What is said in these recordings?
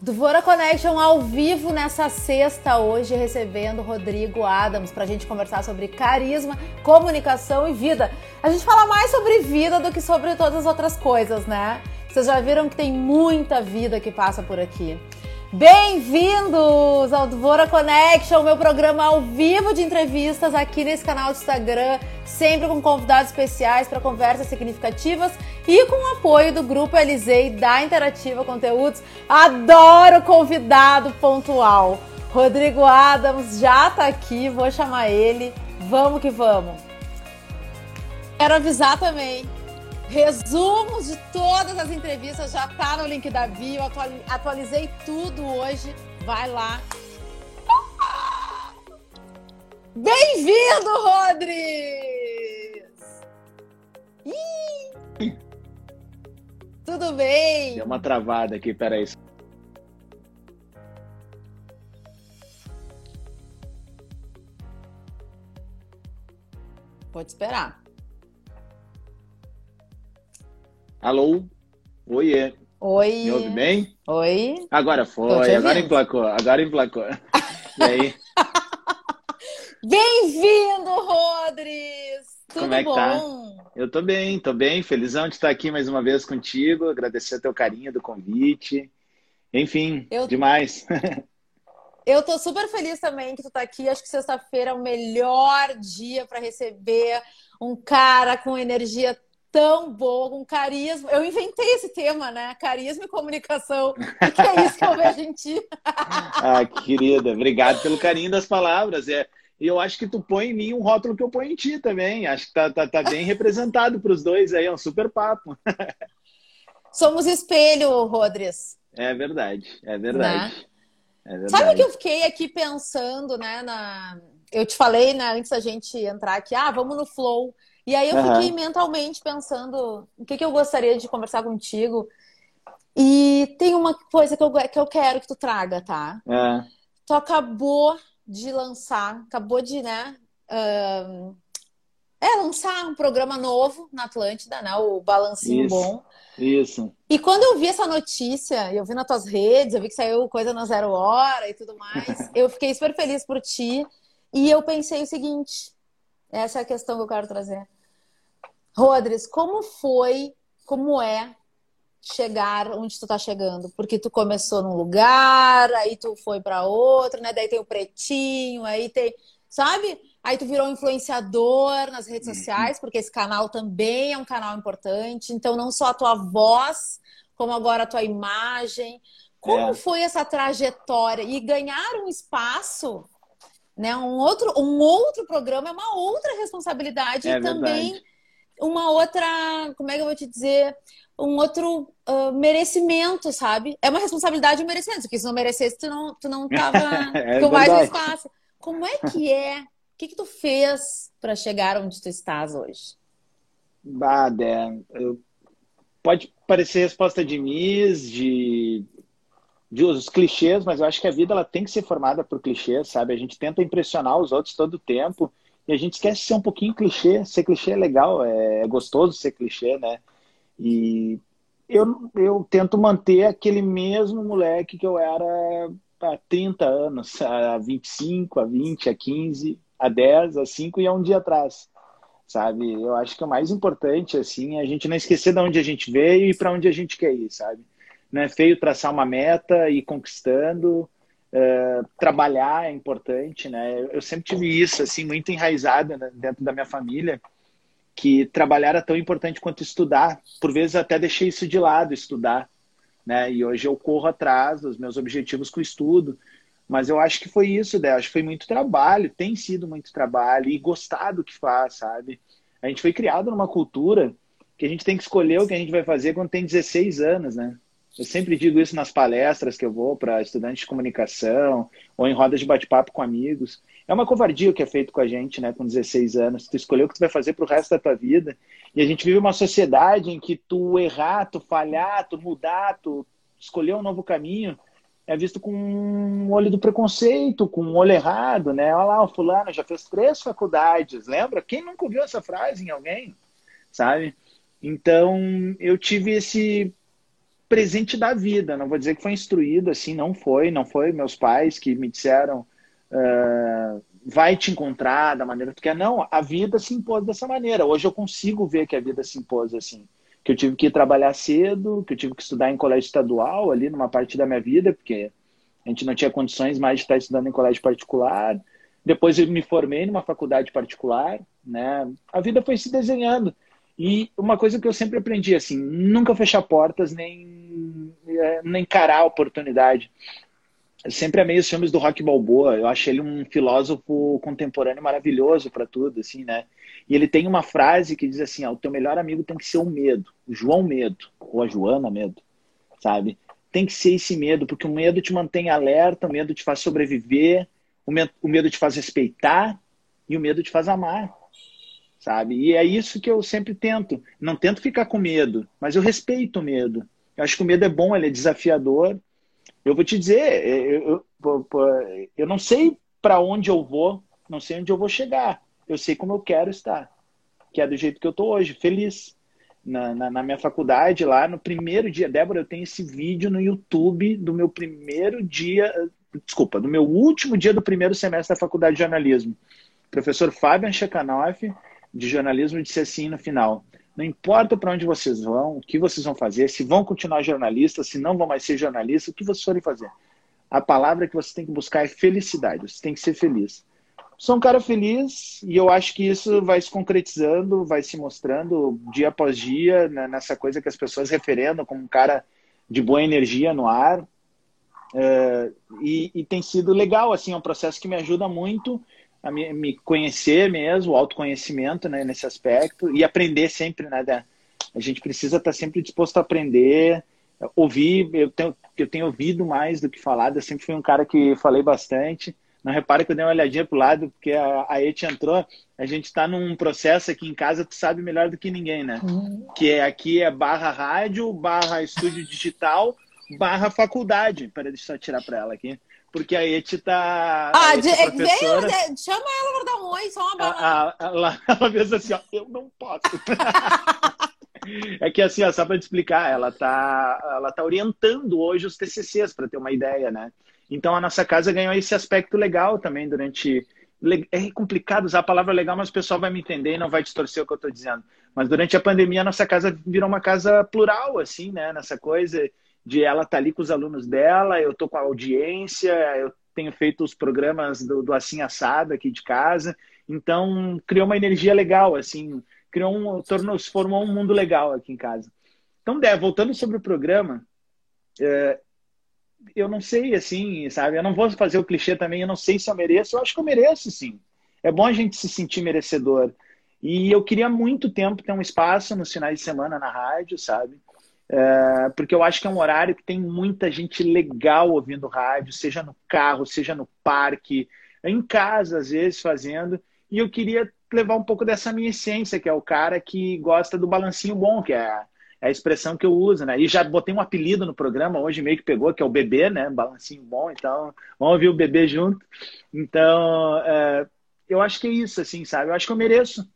do Vora Connection ao vivo nessa sexta, hoje recebendo Rodrigo Adams para a gente conversar sobre carisma, comunicação e vida. A gente fala mais sobre vida do que sobre todas as outras coisas, né? Vocês já viram que tem muita vida que passa por aqui. Bem-vindos ao Dvora Connection, meu programa ao vivo de entrevistas aqui nesse canal do Instagram, sempre com convidados especiais para conversas significativas e com o apoio do Grupo Elisei da Interativa Conteúdos. Adoro convidado pontual. Rodrigo Adams já está aqui, vou chamar ele. Vamos que vamos. Quero avisar também Resumos de todas as entrevistas já tá no link da bio. Atualizei tudo hoje. Vai lá. Bem-vindo, Rodrigues! Tudo bem? Deu uma travada aqui, peraí. Pode esperar. Alô? Oiê. Oi. Me ouve bem? Oi. Agora foi, agora emplacou, agora emplacou. E aí? Bem-vindo, Rodrigues! Tudo Como é que bom? tá? Eu tô bem, tô bem. Felizão de estar aqui mais uma vez contigo. Agradecer teu carinho do convite. Enfim, Eu... demais. Eu tô super feliz também que tu tá aqui. Acho que sexta-feira é o melhor dia para receber um cara com energia tão boa, com carisma. Eu inventei esse tema, né? Carisma e comunicação. O que é isso que eu vejo em ti? ah, querida, obrigado pelo carinho das palavras. É, e eu acho que tu põe em mim um rótulo que eu ponho em ti também. Acho que tá, tá, tá bem representado para os dois aí, é um super papo. Somos espelho, Rodrigues. É verdade, é verdade. Né? É verdade. Sabe o que eu fiquei aqui pensando, né? Na... Eu te falei, né, antes da gente entrar aqui, ah, vamos no flow. E aí eu fiquei uhum. mentalmente pensando o que, que eu gostaria de conversar contigo. E tem uma coisa que eu, que eu quero que tu traga, tá? É. Tu acabou de lançar, acabou de, né? Uh, é, lançar um programa novo na Atlântida, né? O Balancinho isso, Bom. Isso. E quando eu vi essa notícia, eu vi nas tuas redes, eu vi que saiu coisa na Zero Hora e tudo mais, eu fiquei super feliz por ti. E eu pensei o seguinte: essa é a questão que eu quero trazer. Rodrigues, como foi, como é chegar onde tu tá chegando? Porque tu começou num lugar, aí tu foi para outro, né? Daí tem o pretinho, aí tem, sabe? Aí tu virou influenciador nas redes sociais, porque esse canal também é um canal importante. Então não só a tua voz, como agora a tua imagem. Como é. foi essa trajetória e ganhar um espaço, né? Um outro, um outro programa é uma outra responsabilidade é e também uma outra, como é que eu vou te dizer, um outro uh, merecimento, sabe? É uma responsabilidade e um merecimento, porque se não merecesse, tu não, tu não tava é com mais espaço. Como é que é? O que, que tu fez para chegar onde tu estás hoje? Bada, pode parecer resposta de Miss, de, de os clichês, mas eu acho que a vida ela tem que ser formada por clichês, sabe? A gente tenta impressionar os outros todo o tempo e a gente esquece de ser um pouquinho clichê. Ser clichê é legal, é gostoso ser clichê, né? E eu, eu tento manter aquele mesmo moleque que eu era há 30 anos, há 25, há 20, há 15, há 10, há 5 e há um dia atrás. Sabe? Eu acho que o mais importante assim é a gente não esquecer de onde a gente veio e para onde a gente quer ir, sabe? Não é feio traçar uma meta e ir conquistando, Uh, trabalhar é importante, né? Eu sempre tive isso assim muito enraizado né, dentro da minha família, que trabalhar é tão importante quanto estudar. Por vezes até deixei isso de lado, estudar, né? E hoje eu corro atrás dos meus objetivos com o estudo. Mas eu acho que foi isso, né? Acho que foi muito trabalho, tem sido muito trabalho e gostar do que faz, sabe? A gente foi criado numa cultura que a gente tem que escolher o que a gente vai fazer quando tem 16 anos, né? Eu sempre digo isso nas palestras que eu vou para estudantes de comunicação ou em rodas de bate-papo com amigos. É uma covardia o que é feito com a gente, né, com 16 anos. Tu escolheu o que tu vai fazer para o resto da tua vida. E a gente vive uma sociedade em que tu errar, tu falhar, tu mudar, tu escolher um novo caminho é visto com um olho do preconceito, com um olho errado, né? Olha lá, o fulano já fez três faculdades, lembra? Quem nunca ouviu essa frase em alguém, sabe? Então, eu tive esse presente da vida. Não vou dizer que foi instruído assim, não foi, não foi meus pais que me disseram uh, vai te encontrar da maneira que tu quer. Não, a vida se impôs dessa maneira. Hoje eu consigo ver que a vida se impôs assim. Que eu tive que trabalhar cedo, que eu tive que estudar em colégio estadual ali numa parte da minha vida, porque a gente não tinha condições mais de estar estudando em colégio particular. Depois eu me formei numa faculdade particular, né? A vida foi se desenhando. E uma coisa que eu sempre aprendi, assim, nunca fechar portas, nem, é, nem encarar a oportunidade. Eu sempre amei os filmes do Rock Balboa. Eu acho ele um filósofo contemporâneo maravilhoso para tudo, assim, né? E ele tem uma frase que diz assim: ó, o teu melhor amigo tem que ser o medo, o João Medo, ou a Joana Medo, sabe? Tem que ser esse medo, porque o medo te mantém alerta, o medo te faz sobreviver, o medo, o medo te faz respeitar e o medo te faz amar sabe? E é isso que eu sempre tento. Não tento ficar com medo, mas eu respeito o medo. Eu acho que o medo é bom, ele é desafiador. Eu vou te dizer, eu, eu, eu não sei para onde eu vou, não sei onde eu vou chegar. Eu sei como eu quero estar, que é do jeito que eu estou hoje, feliz. Na, na, na, minha faculdade, lá no primeiro dia, Débora, eu tenho esse vídeo no YouTube do meu primeiro dia, desculpa, do meu último dia do primeiro semestre da faculdade de jornalismo. Professor Fabian Chekanoff de jornalismo disse assim no final: não importa para onde vocês vão, o que vocês vão fazer, se vão continuar jornalistas, se não vão mais ser jornalistas, o que vocês forem fazer. A palavra que você tem que buscar é felicidade, você tem que ser feliz. Sou um cara feliz e eu acho que isso vai se concretizando, vai se mostrando dia após dia, né, nessa coisa que as pessoas referendam como um cara de boa energia no ar. Uh, e, e, tem sido legal, assim, é um processo que me ajuda muito a me, me conhecer mesmo, o autoconhecimento né, nesse aspecto e aprender sempre, né? Da, a gente precisa estar sempre disposto a aprender, ouvir. Eu tenho, eu tenho ouvido mais do que falado. Eu sempre fui um cara que falei bastante. Não repare que eu dei uma olhadinha pro lado, porque a, a Eti entrou. A gente está num processo aqui em casa, tu sabe melhor do que ninguém, né? Uhum. Que é, aqui é barra rádio, barra estúdio digital, barra faculdade. Peraí, deixa eu só tirar para ela aqui porque a Eti tá. Ah, a é professora, vem, chama ela para dar um oi, só uma bola. Ela, ela fez assim, ó, eu não posso. é que assim, ó, só para te explicar, ela tá, ela tá orientando hoje os TCCs, para ter uma ideia, né? Então a nossa casa ganhou esse aspecto legal também durante. É complicado usar a palavra legal, mas o pessoal vai me entender e não vai distorcer o que eu estou dizendo. Mas durante a pandemia, a nossa casa virou uma casa plural, assim, né? Nessa coisa de ela estar tá ali com os alunos dela, eu estou com a audiência, eu tenho feito os programas do, do, Assim Assado aqui de casa, então criou uma energia legal, assim, criou um, tornou, formou um mundo legal aqui em casa. Então, Dé, voltando sobre o programa, é, eu não sei, assim, sabe, eu não vou fazer o clichê também, eu não sei se eu mereço, eu acho que eu mereço, sim. É bom a gente se sentir merecedor. E eu queria muito tempo ter um espaço nos finais de semana na rádio, sabe? É, porque eu acho que é um horário que tem muita gente legal ouvindo rádio, seja no carro, seja no parque, em casa, às vezes, fazendo. E eu queria levar um pouco dessa minha essência, que é o cara que gosta do balancinho bom, que é a, é expressão que eu uso, né? E já botei um apelido no programa, hoje meio que pegou, que é o bebê, né? Balancinho bom, então vamos ouvir o bebê junto. Então, é, eu acho que é isso, assim, sabe? Eu acho que eu mereço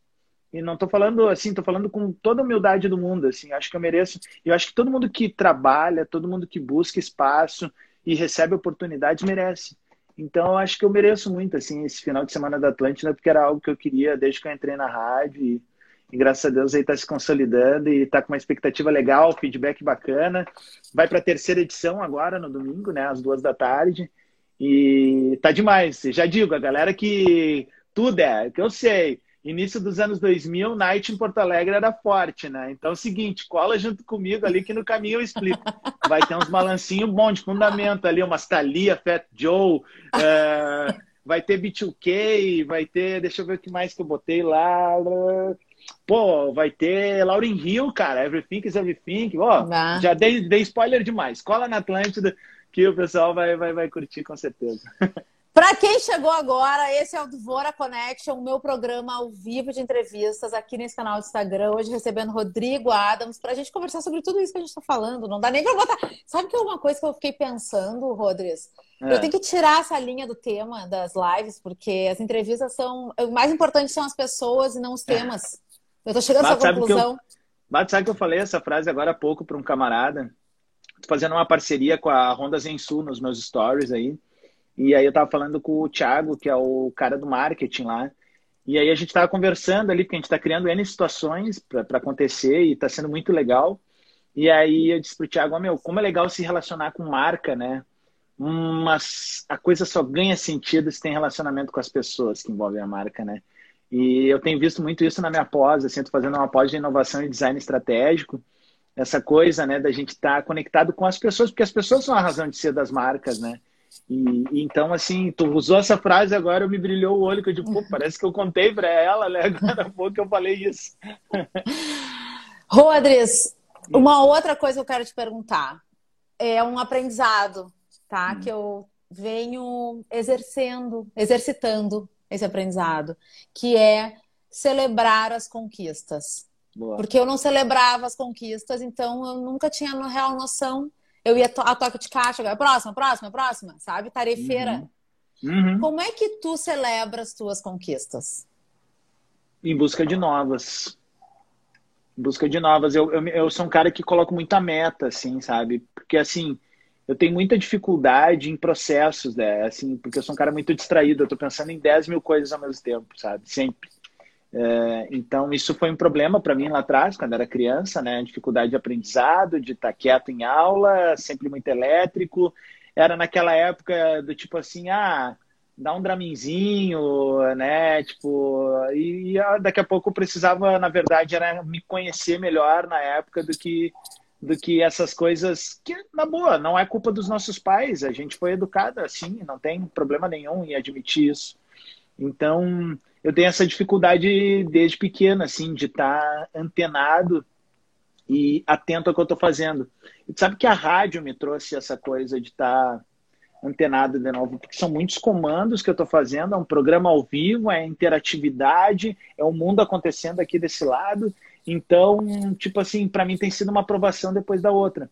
e não estou falando assim, estou falando com toda a humildade do mundo, assim, acho que eu mereço. Eu acho que todo mundo que trabalha, todo mundo que busca espaço e recebe oportunidades merece. Então, acho que eu mereço muito, assim, esse final de semana da Atlântida, porque era algo que eu queria desde que eu entrei na rádio e, e graças a Deus aí está se consolidando e está com uma expectativa legal, feedback bacana. Vai para a terceira edição agora, no domingo, né, às duas da tarde. E tá demais. Já digo, a galera que tudo é, que eu sei, início dos anos 2000, night em Porto Alegre era forte, né? Então é o seguinte, cola junto comigo ali que no caminho eu explico. Vai ter uns balancinhos bons de fundamento ali, umas Thalia, Fat Joe, é, vai ter B2K, vai ter, deixa eu ver o que mais que eu botei lá. Pô, vai ter Lauren Hill, cara, Everything is Everything. Ó, já dei, dei spoiler demais. Cola na Atlântida que o pessoal vai, vai, vai curtir com certeza. Para quem chegou agora, esse é o Dvora Connection, o meu programa ao vivo de entrevistas aqui nesse canal do Instagram. Hoje recebendo Rodrigo Adams para a gente conversar sobre tudo isso que a gente está falando. Não dá nem para botar. Sabe que é uma coisa que eu fiquei pensando, Rodrigues? É. Eu tenho que tirar essa linha do tema das lives, porque as entrevistas são. O mais importante são as pessoas e não os temas. Eu estou chegando a essa conclusão. Mas sabe que eu falei essa frase agora há pouco para um camarada? Tô fazendo uma parceria com a Honda Zensu nos meus stories aí. E aí eu tava falando com o Thiago, que é o cara do marketing lá. E aí a gente tava conversando ali, porque a gente tá criando N situações para acontecer e tá sendo muito legal. E aí eu disse pro Thiago, oh, meu, como é legal se relacionar com marca, né? Mas a coisa só ganha sentido se tem relacionamento com as pessoas que envolvem a marca, né? E eu tenho visto muito isso na minha pós, assim, tô fazendo uma pós de inovação e design estratégico, essa coisa, né, da gente estar tá conectado com as pessoas, porque as pessoas são a razão de ser das marcas, né? E, então, assim, tu usou essa frase agora, me brilhou o olho, que eu digo, pô, parece que eu contei para ela, né? Agora há pouco eu falei isso. Rodrigues, uma outra coisa que eu quero te perguntar. É um aprendizado, tá? Hum. Que eu venho exercendo, exercitando esse aprendizado, que é celebrar as conquistas. Boa. Porque eu não celebrava as conquistas, então eu nunca tinha real noção. Eu ia a toque de caixa, agora, próxima, próxima, próxima, sabe? Tarefeira. Uhum. Uhum. Como é que tu celebra as tuas conquistas? Em busca de novas. Em busca de novas. Eu, eu, eu sou um cara que coloco muita meta, assim, sabe? Porque, assim, eu tenho muita dificuldade em processos, né? Assim, porque eu sou um cara muito distraído, eu estou pensando em 10 mil coisas ao mesmo tempo, sabe? Sempre. É, então, isso foi um problema para mim lá atrás, quando era criança, né? Dificuldade de aprendizado, de estar tá quieto em aula, sempre muito elétrico. Era naquela época do tipo assim, ah, dá um draminzinho, né? Tipo, e, e daqui a pouco eu precisava, na verdade, era me conhecer melhor na época do que do que essas coisas que, na boa, não é culpa dos nossos pais. A gente foi educada assim, não tem problema nenhum em admitir isso. Então, eu tenho essa dificuldade desde pequena, assim, de estar antenado e atento ao que eu estou fazendo. E sabe que a rádio me trouxe essa coisa de estar antenado de novo, porque são muitos comandos que eu estou fazendo, é um programa ao vivo, é interatividade, é o mundo acontecendo aqui desse lado, então, tipo assim, para mim tem sido uma aprovação depois da outra.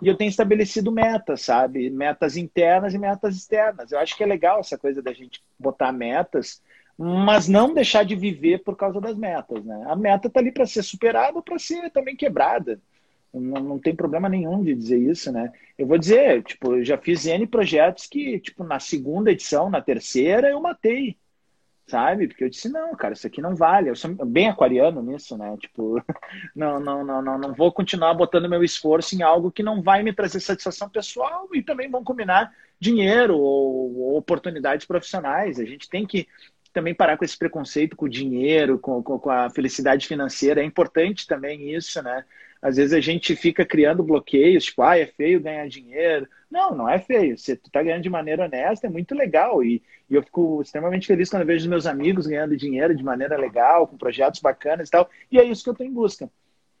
E eu tenho estabelecido metas, sabe? Metas internas e metas externas. Eu acho que é legal essa coisa da gente botar metas, mas não deixar de viver por causa das metas, né? A meta tá ali para ser superada ou para ser também quebrada. Não, não tem problema nenhum de dizer isso, né? Eu vou dizer, tipo, eu já fiz N projetos que, tipo, na segunda edição, na terceira, eu matei sabe? Porque eu disse, não, cara, isso aqui não vale. Eu sou bem aquariano nisso, né? Tipo, não, não, não, não, não vou continuar botando meu esforço em algo que não vai me trazer satisfação pessoal e também vão combinar dinheiro ou, ou oportunidades profissionais. A gente tem que também parar com esse preconceito com o dinheiro, com, com, com a felicidade financeira. É importante também isso, né? Às vezes a gente fica criando bloqueios, tipo, ah, é feio ganhar dinheiro. Não, não é feio. Se tu tá ganhando de maneira honesta, é muito legal. E, e, eu fico extremamente feliz quando vejo meus amigos ganhando dinheiro de maneira legal, com projetos bacanas e tal. E é isso que eu tô em busca.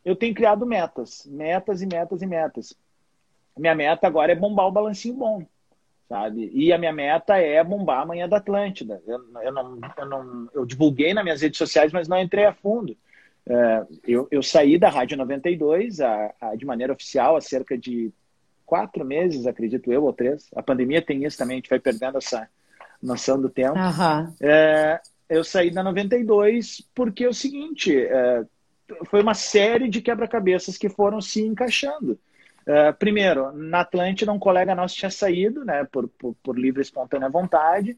Eu tenho criado metas, metas e metas e metas. Minha meta agora é bombar o balancinho bom, sabe? E a minha meta é bombar a manhã da Atlântida. Eu, eu, não, eu, não, eu divulguei nas minhas redes sociais, mas não entrei a fundo. É, eu, eu, saí da Rádio 92 a, a, de maneira oficial há cerca de quatro meses, acredito eu, ou três. A pandemia tem isso também, a gente vai perdendo essa noção do tempo. Uhum. É, eu saí da 92 porque é o seguinte, é, foi uma série de quebra-cabeças que foram se encaixando. É, primeiro, na Atlântida, um colega nosso tinha saído, né, por, por, por livre e espontânea vontade,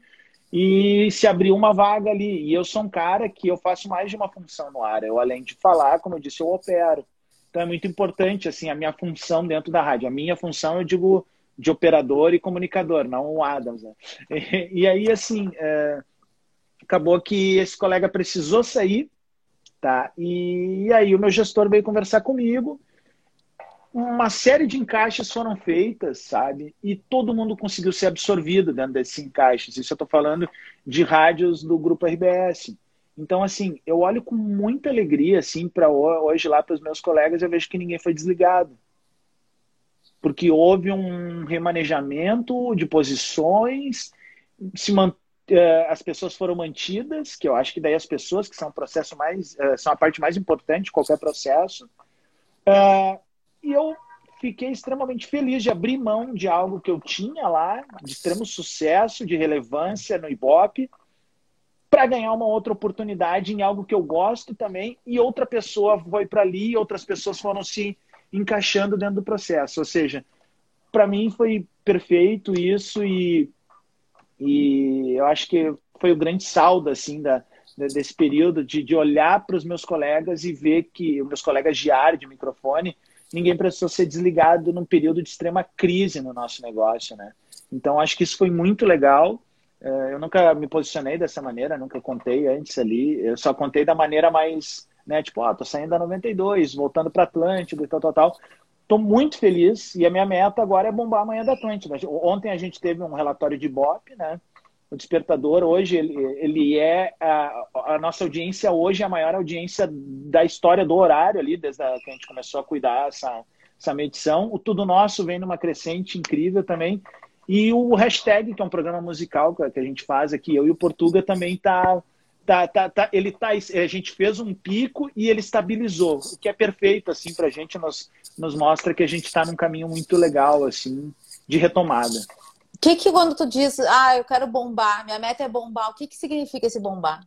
e se abriu uma vaga ali. E eu sou um cara que eu faço mais de uma função no ar. Eu, além de falar, como eu disse, eu opero. Então é muito importante assim a minha função dentro da rádio. A minha função, eu digo, de operador e comunicador, não o Adams. Né? E, e, aí, assim, é, acabou que esse colega precisou sair, tá? E aí o meu gestor veio conversar comigo uma série de encaixes foram feitas, sabe? E todo mundo conseguiu ser absorvido dentro desses encaixes. Isso eu estou falando de rádios do grupo RBS. Então, assim, eu olho com muita alegria, assim, para hoje lá para os meus colegas, eu vejo que ninguém foi desligado. Porque houve um remanejamento de posições, se. Eh, as pessoas foram mantidas, que eu acho que daí as pessoas que são o processo mais, eh, são a parte mais importante de qualquer processo. Uh, e eu fiquei extremamente feliz de abrir mão de algo que eu tinha lá, de extremo sucesso, de relevância no Ibope, para ganhar uma outra oportunidade em algo que eu gosto também, e outra pessoa foi para ali, outras pessoas foram se encaixando dentro do processo. Ou seja, para mim foi perfeito isso e, e eu acho que foi o grande saldo assim da, desse período de, de olhar para os meus colegas e ver que os meus colegas de área de microfone ninguém precisou ser desligado num período de extrema crise no nosso negócio, né? Então acho que isso foi muito legal. É, eu nunca me posicionei dessa maneira, nunca contei antes ali. Eu só contei da maneira mais, né? Tipo, ó, oh, tô saindo da 92, voltando para Atlântida e tal, tal, tal. Tô muito feliz e a minha meta agora é bombar amanhã da Atlântida. Ontem a gente teve um relatório de Bop, né? O Despertador hoje ele, ele é a, a, nossa audiência hoje é a maior audiência da história do horário ali desde a, que a gente começou a cuidar essa essa medição. O Tudo Nosso vem numa crescente incrível também. E o hashtag, que é um programa musical que a gente faz aqui, eu e o Portuga também tá Tá, tá, tá, ele tá, a gente fez um pico e ele estabilizou, o que é perfeito assim para a gente nos, nos mostra que a gente está num caminho muito legal assim de retomada. Que que quando tu diz, ah, eu quero bombar, minha meta é bombar, o que que significa esse bombar?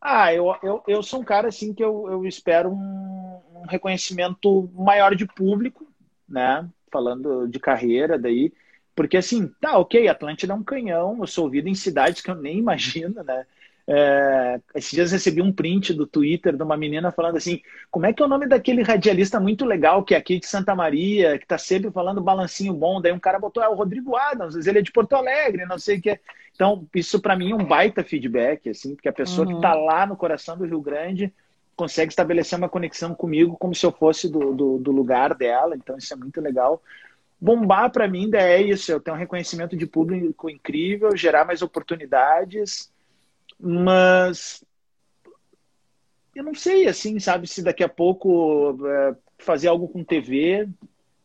Ah, eu, eu, eu sou um cara assim que eu, eu espero um, um reconhecimento maior de público, né? Falando de carreira daí, porque assim, tá, ok, Atlântida é um canhão, eu sou ouvido em cidades que eu nem imagino, né? É, esses dias recebi um print do Twitter de uma menina falando assim: como é que é o nome daquele radialista muito legal que é aqui de Santa Maria, que está sempre falando balancinho bom? Daí um cara botou: é o Rodrigo Adams, ele é de Porto Alegre, não sei o que. Então, isso para mim é um baita feedback, assim, porque a pessoa uhum. que está lá no coração do Rio Grande consegue estabelecer uma conexão comigo como se eu fosse do, do, do lugar dela, então isso é muito legal. Bombar para mim é isso, eu tenho um reconhecimento de público incrível, gerar mais oportunidades mas eu não sei, assim, sabe, se daqui a pouco é, fazer algo com TV,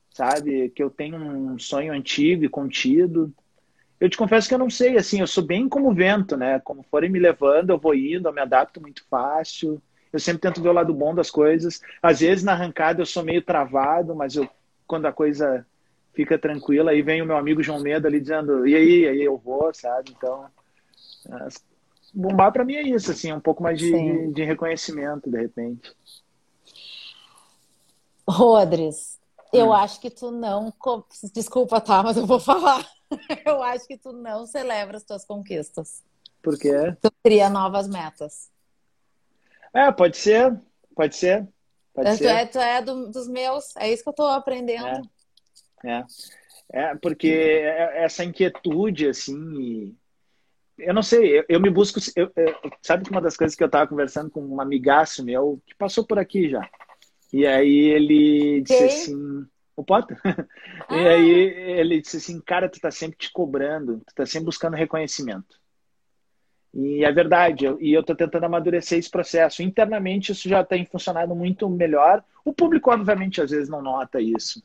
sabe, que eu tenho um sonho antigo e contido. Eu te confesso que eu não sei, assim, eu sou bem como vento, né? Como forem me levando, eu vou indo, eu me adapto muito fácil. Eu sempre tento ver o lado bom das coisas. Às vezes na arrancada eu sou meio travado, mas eu, quando a coisa fica tranquila, aí vem o meu amigo João Medo ali dizendo, e aí, aí eu vou, sabe? Então, as bombar para mim é isso, assim, é um pouco mais de, de, de, reconhecimento, de repente. Rodrigues, eu hum. acho que tu não. Desculpa, tá, mas eu vou falar. Eu acho que tu não celebra as tuas conquistas. Por quê? Tu cria novas metas. É, pode ser, pode ser. Pode tu, ser. É, tu é do, dos meus, é isso que eu tô aprendendo. É, é. é porque é, essa inquietude, assim, eu não sei, eu, eu me busco. Eu, eu, sabe que uma das coisas que eu estava conversando com um amigaço meu que passou por aqui já. E aí ele disse assim. O Potter? Ah. E aí ele disse assim, cara, tu tá sempre te cobrando, tu tá sempre buscando reconhecimento. E é verdade, eu, e eu tô tentando amadurecer esse processo. Internamente isso já tem funcionado muito melhor. O público, obviamente, às vezes não nota isso,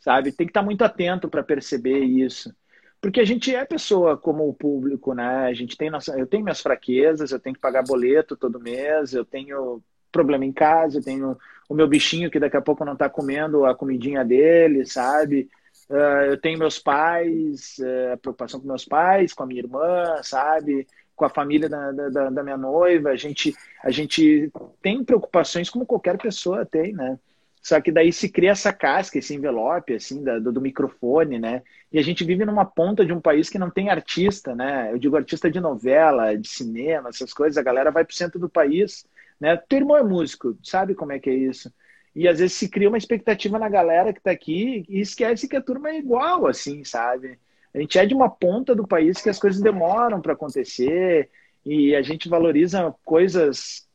sabe? Tem que estar muito atento para perceber isso. Porque a gente é pessoa como o público, né? A gente tem nossa, eu tenho minhas fraquezas, eu tenho que pagar boleto todo mês, eu tenho problema em casa, eu tenho o meu bichinho que daqui a pouco não está comendo a comidinha dele, sabe? Uh, eu tenho meus pais, uh, preocupação com meus pais, com a minha irmã, sabe? Com a família da, da, da minha noiva. A gente, a gente tem preocupações como qualquer pessoa tem, né? Só que daí se cria essa casca, esse envelope, assim, do, do, microfone, né? E a gente vive numa ponta de um país que não tem artista, né? Eu digo artista de novela, de cinema, essas coisas. A galera vai pro centro do país, né? Teu irmão é músico, sabe como é que é isso? E às vezes se cria uma expectativa na galera que tá aqui e esquece que a turma é igual, assim, sabe? A gente é de uma ponta do país que as coisas demoram para acontecer e a gente valoriza coisas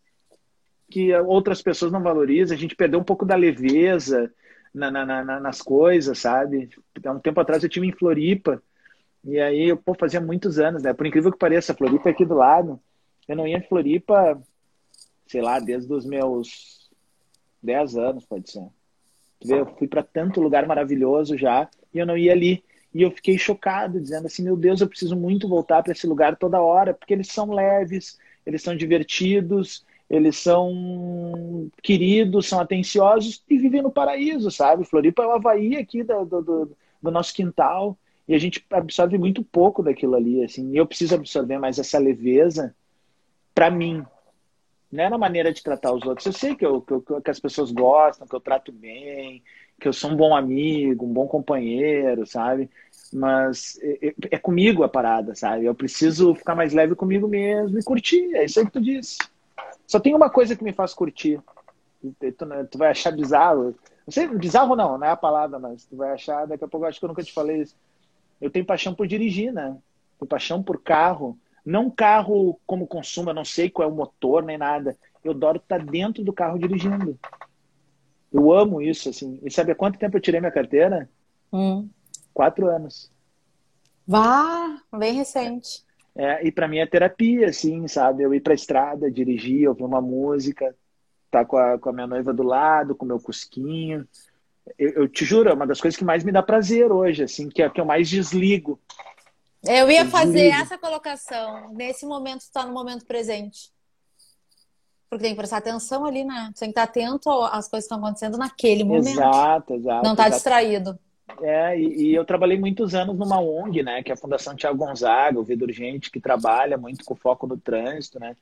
que outras pessoas não valorizam. A gente perdeu um pouco da leveza na, na, na, nas coisas, sabe? Há um tempo atrás eu tive em Floripa, e aí eu pô, fazia muitos anos, né? Por incrível que pareça, Floripa é aqui do lado. Eu não ia em Floripa, sei lá, desde os meus 10 anos, pode ser. Eu fui para tanto lugar maravilhoso já, e eu não ia ali. E eu fiquei chocado, dizendo assim: meu Deus, eu preciso muito voltar para esse lugar toda hora, porque eles são leves, eles são divertidos, eles são queridos, são atenciosos e vivem no paraíso, sabe? Floripa é o Havaí aqui do, do, do nosso quintal e a gente absorve muito pouco daquilo ali, assim. E eu preciso absorver mais essa leveza para mim, não é na maneira de tratar os outros. Eu sei que, eu, que, eu, que, as pessoas gostam, que eu trato bem, que eu sou um bom amigo, um bom companheiro, sabe? Mas é, é, é comigo a parada, sabe? Eu preciso ficar mais leve comigo mesmo e curtir. É isso aí que tu disse. Só tem uma coisa que me faz curtir. Tu, tu vai achar bizarro. Não sei, bizarro não, não é a palavra, mas tu vai achar, daqui a pouco acho que eu nunca te falei isso. Eu tenho paixão por dirigir, né? Tenho paixão por carro. Não carro como consumo, eu não sei qual é o motor nem nada. Eu adoro estar dentro do carro dirigindo. Eu amo isso, assim. E sabe há quanto tempo eu tirei minha carteira? Hum. Quatro anos. Vá, bem recente. É, e para mim é terapia, assim, sabe? Eu ir pra estrada, dirigir, ouvir uma música, tá com a, com a minha noiva do lado, com o meu cusquinho. Eu, eu, te juro, é uma das coisas que mais me dá prazer hoje, assim, que é que eu mais desligo. Eu ia eu fazer desligo. essa colocação. Nesse momento, está no momento presente. Porque tem que prestar atenção ali, né? Você tem que estar atento às coisas que estão acontecendo naquele momento. Exato, exato. Não está distraído. É, e, e, eu trabalhei muitos anos numa ONG, né, que é a Fundação Tiago Gonzaga, o Vida Urgente, que trabalha muito com foco no trânsito, né.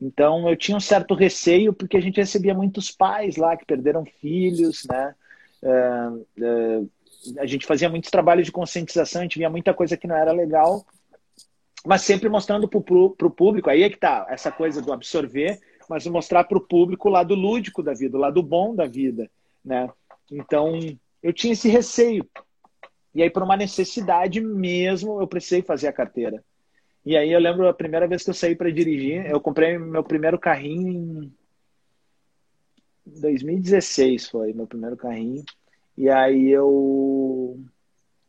Então eu tinha um certo receio porque a gente recebia muitos pais lá que perderam filhos, né. Uh, uh, a gente fazia muitos trabalhos de conscientização, a gente via muita coisa que não era legal, mas sempre mostrando para o público, aí é que tá essa coisa do absorver, mas mostrar para o público o lado lúdico da vida, o lado bom da vida, né. Então eu tinha esse receio. E aí, por uma necessidade mesmo, eu precisei fazer a carteira. E aí, eu lembro a primeira vez que eu saí para dirigir, eu comprei meu primeiro carrinho em 2016, foi meu primeiro carrinho. E aí, eu.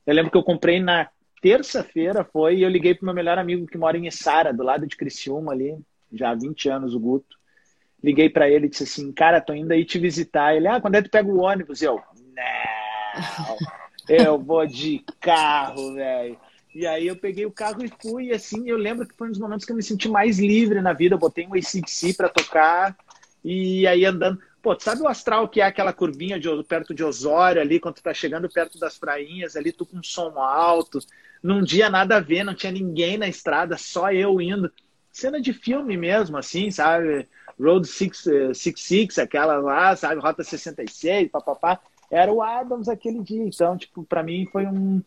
Eu lembro que eu comprei na terça-feira, foi, e eu liguei pro meu melhor amigo que mora em Essara, do lado de Criciúma ali, já há 20 anos, o Guto. Liguei para ele e disse assim: Cara, tô indo aí te visitar. Ele, ah, quando é que tu pega o ônibus? E eu, né eu vou de carro, velho. E aí eu peguei o carro e fui, e assim, eu lembro que foi um dos momentos que eu me senti mais livre na vida. Eu botei um ACDC para tocar, e aí andando. Pô, sabe o astral que é aquela curvinha de, perto de Osório ali, quando tu tá chegando perto das prainhas ali, tu com som alto. Num dia nada a ver, não tinha ninguém na estrada, só eu indo. Cena de filme mesmo, assim, sabe? Road 66, eh, aquela lá, sabe? Rota 66, papapá era o Adams aquele dia. Então, tipo, para mim foi um,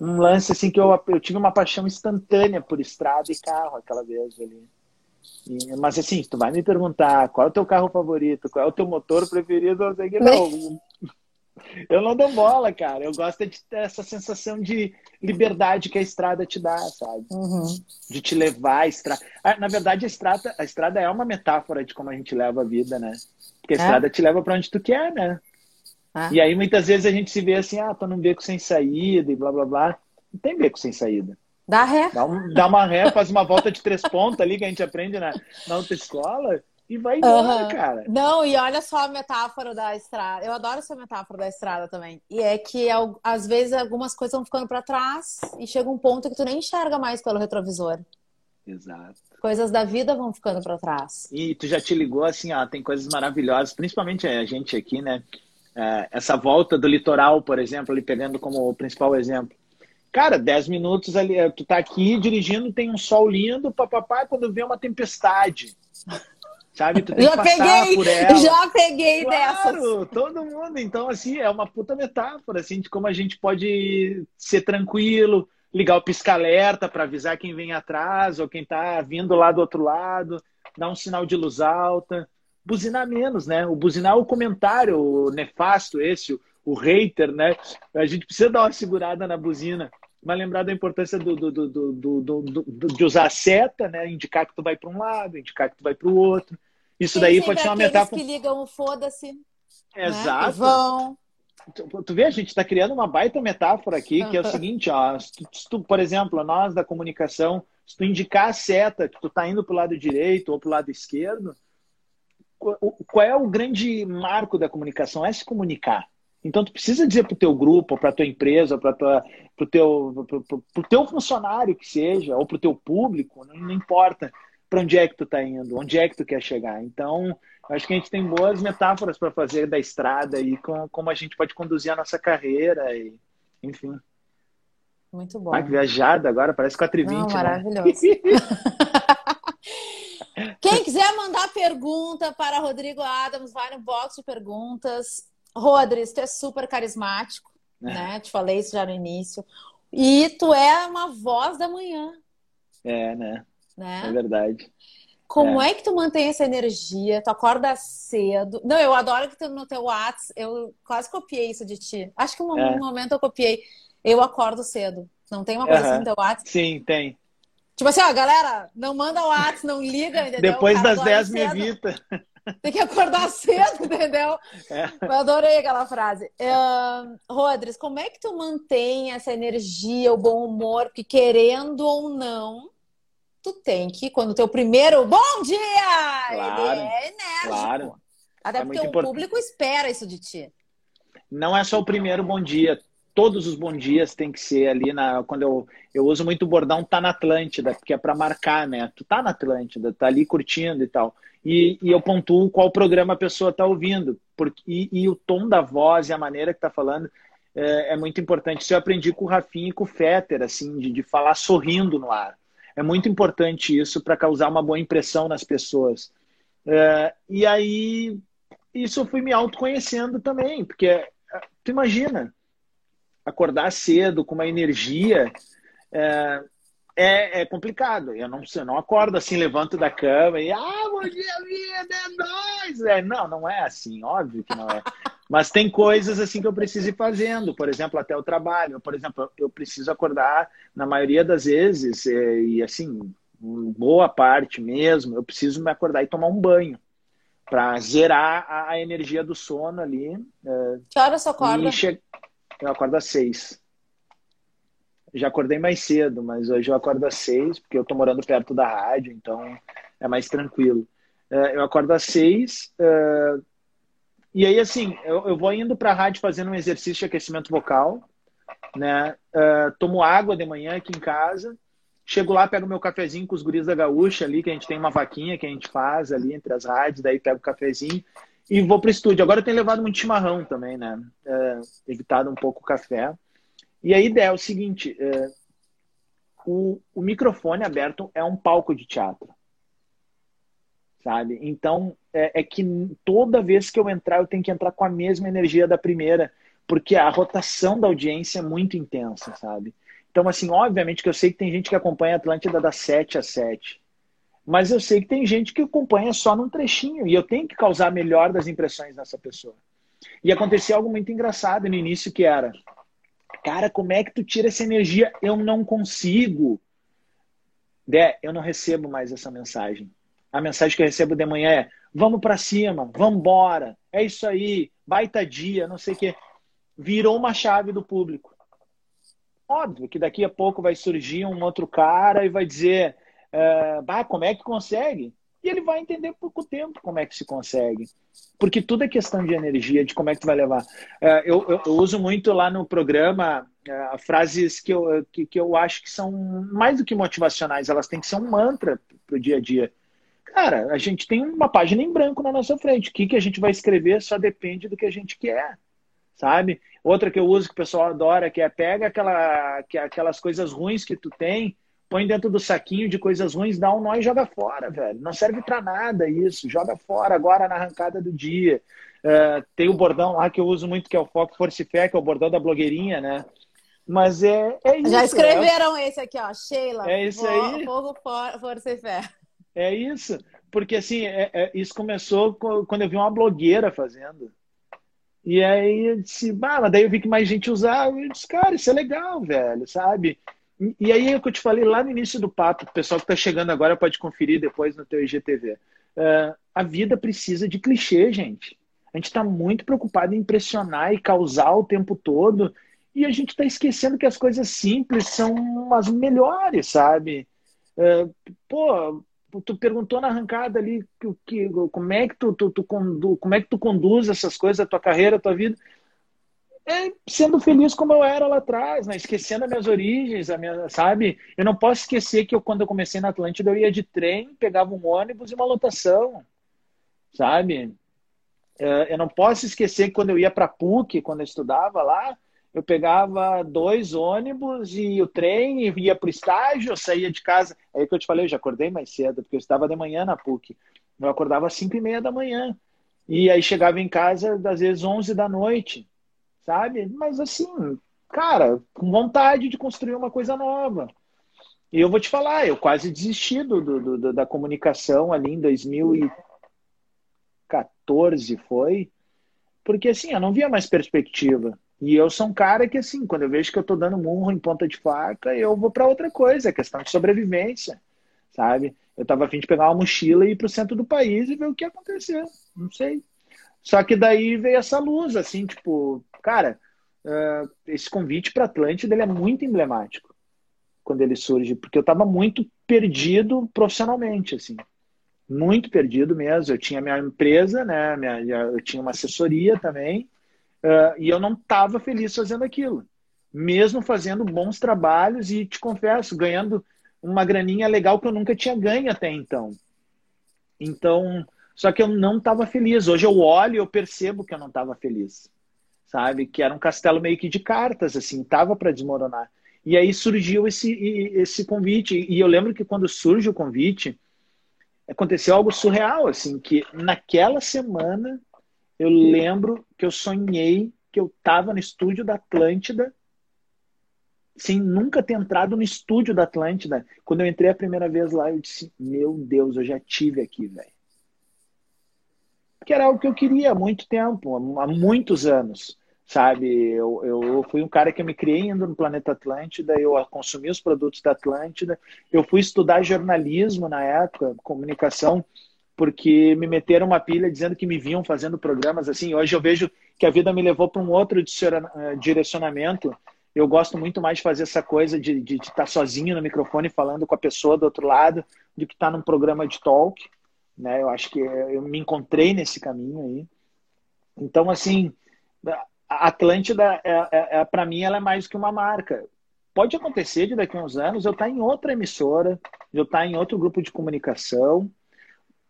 um lance assim que eu, eu tive uma paixão instantânea por estrada e carro aquela vez ali. E, mas assim, tu vai me perguntar qual é o teu carro favorito, qual é o teu motor preferido, eu sei que não. Eu não dou bola, cara. Eu gosto de ter essa sensação de liberdade que a estrada te dá, sabe? Uhum. De te levar a estrada. Ah, na verdade, a estrada, a estrada é uma metáfora de como a gente leva a vida, né? Porque a é? estrada te leva para onde tu quer, né? Ah. E aí muitas vezes a gente se vê assim, ah, tô num beco sem saída e blá blá blá. Não tem beco sem saída. Dá ré. Dá, um, dá uma ré, faz uma volta de três pontos ali que a gente aprende na, na outra escola e vai embora, uhum. cara. Não, e olha só a metáfora da estrada. Eu adoro essa metáfora da estrada também. E é que às vezes algumas coisas vão ficando para trás e chega um ponto que tu nem enxerga mais pelo retrovisor. Exato. Coisas da vida vão ficando para trás. E tu já te ligou assim, ó, tem coisas maravilhosas, principalmente a gente aqui, né? É, essa volta do litoral, por exemplo, ali pegando como o principal exemplo. Cara, 10 minutos ali, é, tu tá aqui dirigindo, tem um sol lindo, papapá, quando vê uma tempestade. Sabe? Tu tem já que passar peguei, por ela. Já peguei claro, dessas. todo mundo. Então, assim, é uma puta metáfora, assim, de como a gente pode ser tranquilo, ligar o pisca-alerta para avisar quem vem atrás ou quem tá vindo lá do outro lado, dar um sinal de luz alta buzinar menos, né? O buzinar é o comentário o nefasto esse, o, hater, né? A gente precisa dar uma segurada na buzina. Mas lembrar da importância do, do, do, do, de usar a seta, né? Indicar que tu vai para um lado, indicar que tu vai para o outro. Isso daí pode ser uma metáfora. que ligam o foda-se. Né? Exato. Né? vão. Tu, tu vê, a gente está criando uma baita metáfora aqui, que é o seguinte, ó, se tu, se tu, por exemplo, nós da comunicação, se tu indicar a seta que tu está indo para o lado direito ou para o lado esquerdo, qual é o grande marco da comunicação? É se comunicar. Então, tu precisa dizer para o teu grupo, para a tua empresa, para o teu, pro, teu funcionário que seja, ou para o teu público, não, não importa para onde é que tu está indo, onde é que tu quer chegar. Então, acho que a gente tem boas metáforas para fazer da estrada e com, como a gente pode conduzir a nossa carreira, e, enfim. Muito bom. Ah, viajada agora, parece 4h20. Não, né? Quem quiser mandar pergunta para Rodrigo Adams, vai no box de perguntas. Rodrigues, tu é super carismático, é. né? Te falei isso já no início. E tu é uma voz da manhã. É, né? né? É verdade. Como é. é. que tu mantém essa energia? Tu acorda cedo. Não, eu adoro que tu no teu WhatsApp, eu quase copiei isso de ti. Acho que um é. momento eu copiei. Eu acordo cedo. Não tem uma coisa uhum. assim no teu WhatsApp? Sim, tem. Tipo assim, ó, galera, não manda o WhatsApp, não liga, entendeu? Depois das 10 me evita. Tem que acordar cedo, entendeu? É. Eu adorei aquela frase. Uh, Rodrigues, como é que tu mantém essa energia, o bom humor? Porque querendo ou não, tu tem que, quando o teu primeiro bom dia, claro, é enérgico. Claro. Até é porque o público espera isso de ti. Não é só o primeiro bom dia. Todos os bons dias tem que ser ali na. Quando eu, eu uso muito o bordão tá na Atlântida, porque é para marcar, né? Tu tá na Atlântida, tá ali curtindo e tal. E, e eu pontuo qual programa a pessoa tá ouvindo. Porque, e, e o tom da voz e a maneira que tá falando é, é, muito importante. Isso eu aprendi com o Rafinha e com o Fetter, assim, de, de falar sorrindo no ar. É muito importante isso para causar uma boa impressão nas pessoas. É, e aí, isso eu fui me autoconhecendo também, porque tu imagina, acordar cedo com uma energia é, é, é, complicado. Eu não, eu não acordo assim, levanto da cama e, ah, bom dia, vida, é nóis! É, não, não é assim, óbvio que não é. Mas tem coisas assim que eu preciso ir fazendo, por exemplo, até o trabalho. Por exemplo, eu preciso acordar, na maioria das vezes, é, e assim, boa parte mesmo, eu preciso me acordar e tomar um banho para zerar a, energia do sono ali. É, que hora você acorda? Che... Eu acordo às seis. Já acordei mais cedo, mas hoje eu acordo às seis, porque eu estou morando perto da rádio, então é mais tranquilo. É, eu acordo às seis, e aí, assim, eu, vou indo para a rádio fazendo um exercício de aquecimento vocal, né? Uh, tomo água de manhã aqui em casa. Chego lá, pego meu cafezinho com os guris da Gaúcha ali, que a gente tem uma vaquinha que a gente faz ali entre as rádios, daí pego o cafezinho e vou pro estúdio. Agora eu tenho levado muito chimarrão também, né? Uh, evitado um pouco o café. E a ideia é o seguinte: uh, o, o microfone aberto é um palco de teatro sabe? Então, é, é, que toda vez que eu entrar, eu tenho que entrar com a mesma energia da primeira, porque a rotação da audiência é muito intensa, sabe? Então, assim, obviamente que eu sei que tem gente que acompanha a Atlântida das 7 às 7, mas eu sei que tem gente que acompanha só num trechinho, e eu tenho que causar a melhor das impressões nessa pessoa. E aconteceu algo muito engraçado no início, que era, cara, como é que tu tira essa energia? Eu não consigo. Dé, eu não recebo mais essa mensagem a mensagem que eu recebo de manhã é: vamos para cima, vamos embora, é isso aí, baita dia, não sei o quê. Virou uma chave do público. Óbvio que daqui a pouco vai surgir um outro cara e vai dizer: uh, bah, como é que consegue? E ele vai entender por pouco tempo como é que se consegue. Porque tudo é questão de energia, de como é que tu vai levar. Uh, eu, eu, eu, uso muito lá no programa uh, frases que eu, que, que eu acho que são mais do que motivacionais, elas têm que ser um mantra para o dia a dia. Cara, a gente tem uma página em branco na nossa frente. O que, que a gente vai escrever só depende do que a gente quer, sabe? Outra que eu uso que o pessoal adora, que é pega aquela, que aquelas coisas ruins que tu tem, põe dentro do saquinho de coisas ruins, dá um nó e joga fora, velho. Não serve para nada isso. Joga fora agora na arrancada do dia. Uh, tem o bordão lá que eu uso muito, que é o Foco Força e Fé, que é o bordão da blogueirinha, né? Mas é, é isso. Já escreveram é... esse aqui, ó. Sheila. É isso aí. Fogo, Força e Fé. É isso. Porque assim, é, é, isso começou quando eu vi uma blogueira fazendo. E aí eu disse, bah, mas daí eu vi que mais gente usava. Eu disse, cara, isso é legal, velho, sabe? E, aí é o que eu te falei lá no início do papo, o pessoal que está chegando agora pode conferir depois no teu IGTV. Uh, é, a vida precisa de clichê, gente. A gente está muito preocupado em impressionar e causar o tempo todo. E a gente está esquecendo que as coisas simples são as melhores, sabe? Uh, pô, tu perguntou na arrancada ali que, que, como é que tu, tu, tu como é que tu conduz essas coisas, a tua carreira, a tua vida. É sendo feliz como eu era lá atrás, né? esquecendo as minhas origens, a minha, sabe? Eu não posso esquecer que eu, quando eu comecei na Atlântida, eu ia de trem, pegava um ônibus e uma lotação, sabe? É, eu não posso esquecer que quando eu ia para PUC, quando eu estudava lá, eu pegava dois ônibus e o trem, e ia para o estágio, eu saía de casa. Aí que eu te falei, eu já acordei mais cedo, porque eu estava de manhã na PUC. Eu acordava às cinco e meia da manhã. E aí chegava em casa, às vezes, 11 da noite, sabe? Mas assim, cara, com vontade de construir uma coisa nova. E eu vou te falar, eu quase desisti do, do, do da comunicação ali em 2014, foi? Porque assim, eu não via mais perspectiva. E eu sou um cara que, assim, quando eu vejo que eu tô dando murro em ponta de faca, eu vou para outra coisa, é questão de sobrevivência, sabe? Eu tava afim de pegar uma mochila e ir pro centro do país e ver o que ia acontecer. Não sei. Só que daí veio essa luz, assim, tipo, cara, uh, esse convite para Atlântida ele é muito emblemático quando ele surge, porque eu tava muito perdido profissionalmente, assim. Muito perdido mesmo. Eu tinha minha empresa, né? Minha, eu tinha uma assessoria também Uh, e eu não estava feliz fazendo aquilo. Mesmo fazendo bons trabalhos e, te confesso, ganhando uma graninha legal que eu nunca tinha ganho até então. Então, só que eu não estava feliz. Hoje eu olho e eu percebo que eu não estava feliz. Sabe? Que era um castelo meio que de cartas, assim, tava para desmoronar. E aí surgiu esse, esse convite. E eu lembro que quando surge o convite, aconteceu algo surreal, assim, que naquela semana eu lembro que eu sonhei que eu estava no estúdio da Atlântida, sem nunca ter entrado no estúdio da Atlântida. Quando eu entrei a primeira vez lá, eu disse: Meu Deus, eu já tive aqui, velho. Porque era algo que eu queria há muito tempo, há muitos anos, sabe? Eu, eu fui um cara que eu me criei indo no planeta Atlântida, eu consumi os produtos da Atlântida, eu fui estudar jornalismo na época, comunicação porque me meteram uma pilha dizendo que me viam fazendo programas assim. Hoje eu vejo que a vida me levou para um outro eh, direcionamento. Eu gosto muito mais de fazer essa coisa de, estar sozinho no microfone falando com a pessoa do outro lado do que estar num programa de talk. Né? Eu acho que eu me encontrei nesse caminho aí. Então, assim, a Atlântida, é, é, é para mim, ela é mais que uma marca. Pode acontecer de daqui a uns anos eu estar em outra emissora, eu estar em outro grupo de comunicação,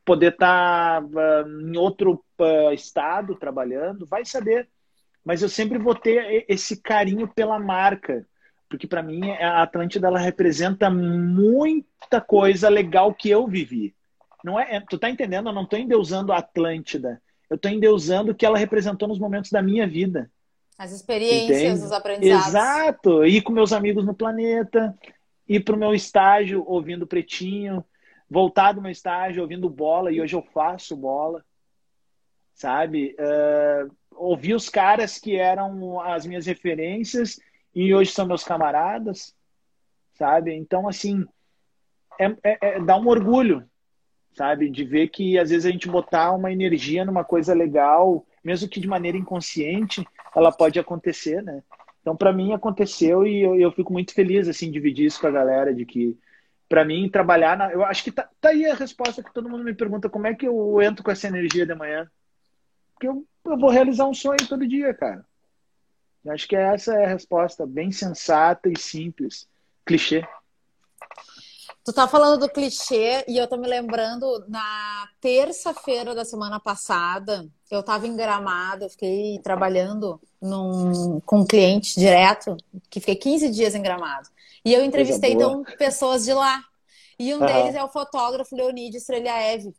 poder estar tá, uh, em outro uh, estado trabalhando, vai saber. Mas eu sempre vou ter esse carinho pela marca, porque para mim a Atlântida ela representa muita coisa legal que eu vivi. Não é, tu tá entendendo? Eu não estou endeusando a Atlântida. Eu estou endeusando o que ela representou nos momentos da minha vida. As experiências, Entende? os aprendizados. Exato. Ir com meus amigos no planeta, ir para o meu estágio ouvindo Pretinho, voltar do meu estágio ouvindo bola e hoje eu faço bola, sabe? Uh, ouvi os caras que eram as minhas referências e hoje são meus camaradas, sabe? Então, assim, é, é, é, dá um orgulho, sabe? De ver que às vezes a gente botar uma energia numa coisa legal, mesmo que de maneira inconsciente, ela pode acontecer, né? Então, para mim, aconteceu e eu, eu, fico muito feliz, assim, dividir isso com a galera, de que para mim, trabalhar na. Eu acho que tá, tá, aí a resposta que todo mundo me pergunta: como é que eu entro com essa energia de manhã? Porque eu, eu vou realizar um sonho todo dia, cara. Eu acho que essa é a resposta, bem sensata e simples. Clichê. Tu tá falando do clichê e eu tô me lembrando na terça-feira da semana passada, eu tava em Gramado, eu fiquei trabalhando num, com um cliente direto, que fiquei 15 dias em Gramado. E eu entrevistei, então, pessoas de lá. E um uhum. deles é o fotógrafo Leonide Streliaev.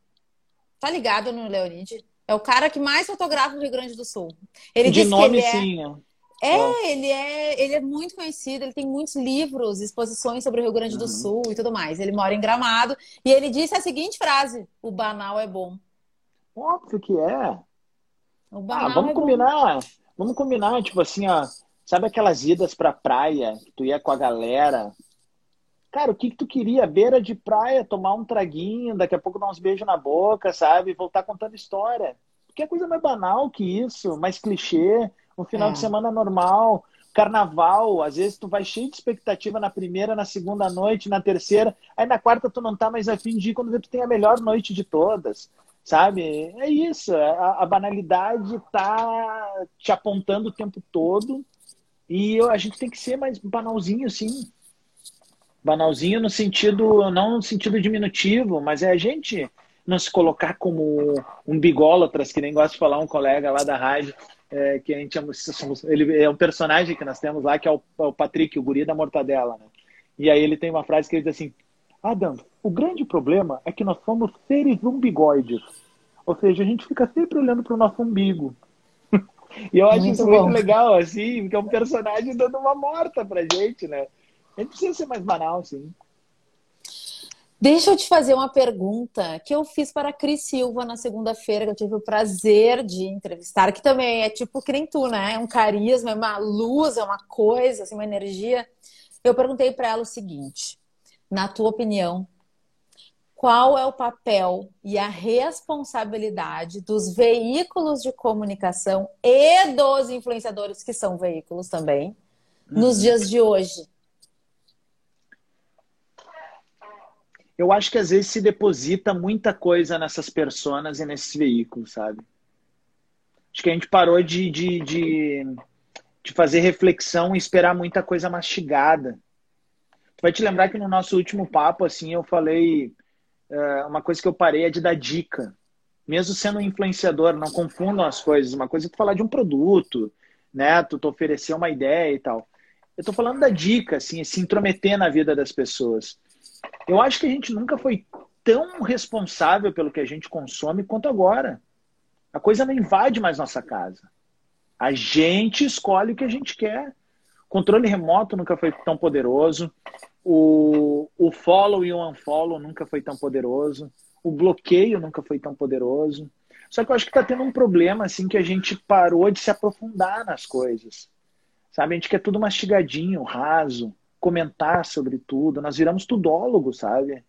Tá ligado no Leonide? É o cara que mais fotografa no Rio Grande do Sul. Ele de nome, ele é... sim. É, ele é, ele é muito conhecido, ele tem muitos livros, exposições sobre o Rio Grande do uhum. Sul e tudo mais. Ele mora em Gramado e ele disse a seguinte frase: o banal é bom. Óbvio que é. O banal ah, vamos é combinar. Bom. Vamos combinar, tipo assim, ó. Sabe aquelas idas pra praia, que tu ia com a galera? Cara, o que, que tu queria? Beira de praia, tomar um traguinho, daqui a pouco dar uns beijos na boca, sabe? Voltar contando história. Que é coisa mais banal que isso, mais clichê. Um final é. de semana normal, carnaval, às vezes tu vai cheio de expectativa na primeira, na segunda noite, na terceira, aí na quarta tu não tá mais afim de ir quando tu tem a melhor noite de todas, sabe? É isso, a, a banalidade tá te apontando o tempo todo e eu, a gente tem que ser mais banalzinho, sim. Banalzinho no sentido, não no sentido diminutivo, mas é a gente não se colocar como um bigólatras, que nem gosta de falar um colega lá da rádio, é, que a gente ele é um personagem que nós temos lá, que é o, é o Patrick, o guri da mortadela, né? E aí ele tem uma frase que ele diz assim, Adam, o grande problema é que nós somos seres umbigoides. Ou seja, a gente fica sempre olhando para o nosso umbigo. e eu acho muito isso bom. muito legal, assim, porque é um personagem dando uma morta pra gente, né? A gente precisa ser mais banal, assim. Deixa eu te fazer uma pergunta que eu fiz para a Cris Silva na segunda-feira, que eu tive o prazer de entrevistar, que também é tipo que nem tu, né? É um carisma, é uma luz, é uma coisa, assim, uma energia. Eu perguntei para ela o seguinte: na tua opinião, qual é o papel e a responsabilidade dos veículos de comunicação e dos influenciadores, que são veículos também, uhum. nos dias de hoje? Eu acho que às vezes se deposita muita coisa nessas personas e nesses veículos, sabe? Acho que a gente parou de, de, de, de fazer reflexão e esperar muita coisa mastigada. Tu vai te lembrar que no nosso último papo, assim, eu falei uh, uma coisa que eu parei é de dar dica. Mesmo sendo um influenciador, não confundam as coisas. Uma coisa é tu falar de um produto, né? Tu, tu oferecer uma ideia e tal. Eu tô falando da dica, assim, se intrometer na vida das pessoas. Eu acho que a gente nunca foi tão responsável pelo que a gente consome quanto agora. A coisa não invade mais nossa casa. A gente escolhe o que a gente quer. O controle remoto nunca foi tão poderoso. O, o follow e o unfollow nunca foi tão poderoso. O bloqueio nunca foi tão poderoso. Só que eu acho que está tendo um problema assim que a gente parou de se aprofundar nas coisas. Sabe, a gente quer tudo mastigadinho, raso comentar sobre tudo, nós viramos tudólogos, sabe?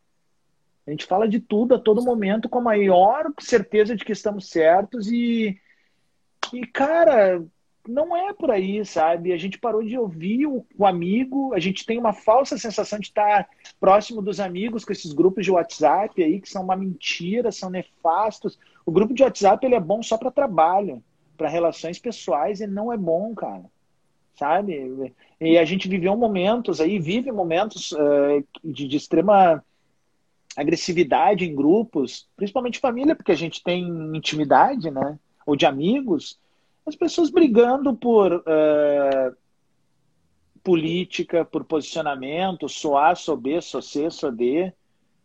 A gente fala de tudo a todo momento com a maior certeza de que estamos certos e, e cara, não é por aí, sabe? A gente parou de ouvir o, o, amigo, a gente tem uma falsa sensação de estar próximo dos amigos com esses grupos de WhatsApp aí que são uma mentira, são nefastos. O grupo de WhatsApp ele é bom só para trabalho, para relações pessoais e não é bom, cara sabe? E a gente viveu momentos aí, vive momentos uh, de, de, extrema agressividade em grupos, principalmente família, porque a gente tem intimidade, né? Ou de amigos, as pessoas brigando por uh, política, por posicionamento, sou C, sou D.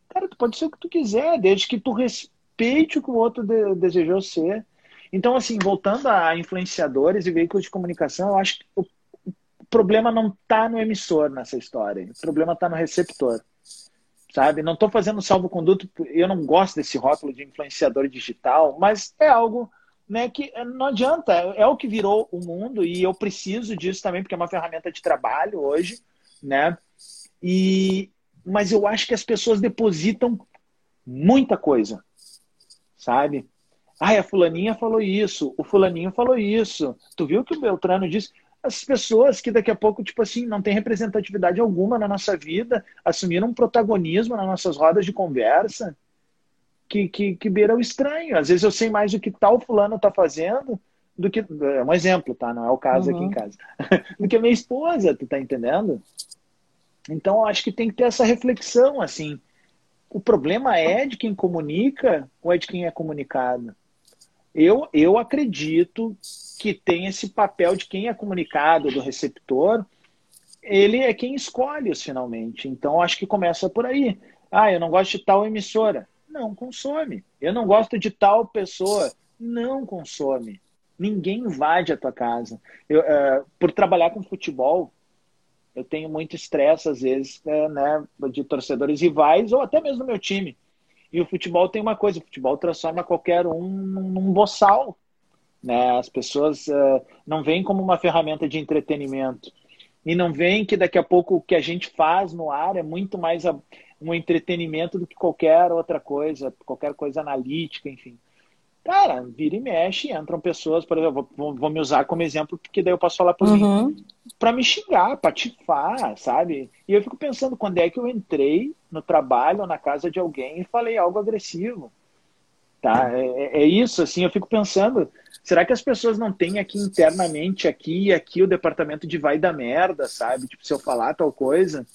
Cara, tu pode ser o que tu quiser, desde que tu respeite o que o outro de, desejou ser. Então, assim, voltando a influenciadores e veículos de comunicação, eu acho que problema não está no emissor nessa história. O problema está no receptor. Sabe? Não estou fazendo salvo-conduto, eu não gosto desse rótulo de influenciador digital, mas é algo né, que não adianta, é o que virou o mundo e eu preciso disso também, porque é uma ferramenta de trabalho hoje, né? E, mas eu acho que as pessoas depositam muita coisa, sabe? Ai, a fulaninha falou isso, o fulaninho falou isso. Tu viu que o Beltrano disse? As pessoas que daqui a pouco, tipo assim, não tem representatividade alguma na nossa vida, assumiram um protagonismo nas nossas rodas de conversa que, que, que beira o estranho. Às vezes eu sei mais do que tal fulano está fazendo do que. É um exemplo, tá? Não é o caso uhum. aqui em uhum. casa. do que a minha esposa, tu tá entendendo? Então eu acho que tem que ter essa reflexão, assim. O problema é de quem comunica ou é de quem é comunicado? Eu, eu acredito que tem esse papel de quem é comunicado, do receptor, ele é quem escolhe os finalmente. Então, acho que começa por aí. Ah, eu não gosto de tal emissora. Não consome. Eu não gosto de tal pessoa. Não consome. Ninguém invade a tua casa. Eu, uh, por trabalhar com futebol, eu tenho muito estresse, às vezes, né, né, de torcedores rivais ou até mesmo do meu time. E o futebol tem uma coisa: o futebol transforma qualquer um num boçal. Né? As pessoas uh, não veem como uma ferramenta de entretenimento. E não veem que daqui a pouco o que a gente faz no ar é muito mais a, um entretenimento do que qualquer outra coisa, qualquer coisa analítica, enfim. Cara, vira e mexe, entram pessoas, por exemplo, vou, vou me usar como exemplo, porque daí eu posso falar por uhum. mim, para me xingar, patifar, sabe? E eu fico pensando, quando é que eu entrei no trabalho ou na casa de alguém e falei algo agressivo? Tá? É, é, é isso, assim, eu fico pensando, será que as pessoas não têm aqui internamente, aqui e aqui, o departamento de vai da merda, sabe? Tipo, se eu falar tal coisa.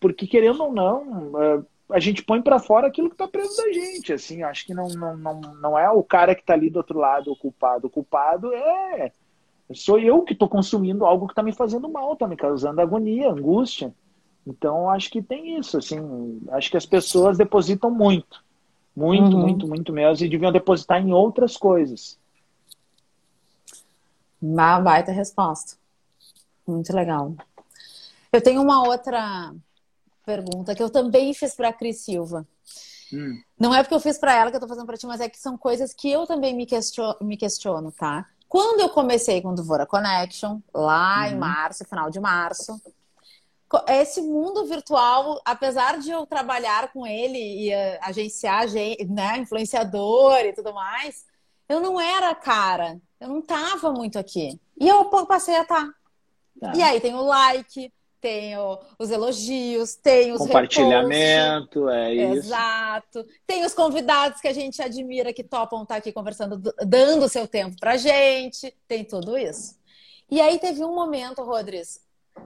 Porque, querendo ou não, é, a gente põe para fora aquilo que está preso da gente, assim, acho que não, não, não, não é o cara que está ali do outro lado o culpado. O culpado é sou eu que estou consumindo algo que está me fazendo mal, está me causando agonia, angústia. Então, acho que tem isso, assim, acho que as pessoas depositam muito Muito, uhum. muito, muito mesmo. E deviam depositar em outras coisas. Uma baita resposta. Muito legal. Eu tenho uma outra pergunta que eu também fiz para a Cris Silva. Hum. Não é porque eu fiz para ela que eu tô fazendo para ti, mas é que são coisas que eu também me questiono, me questiono tá? Quando eu comecei com o Duvora Connection, lá uhum. em março, final de março, esse mundo virtual, apesar de eu trabalhar com ele e uh, agenciar né, influenciador e tudo mais, eu não era cara, eu não tava muito aqui. E eu passei a estar. Tá. Tá. E aí tem o like, tem os elogios, tem os compartilhamento, reposts, é isso. Exato. Tem os convidados que a gente admira que topam estar aqui conversando, dando o seu tempo pra gente, tem tudo isso. E aí teve um momento, Rodrigues.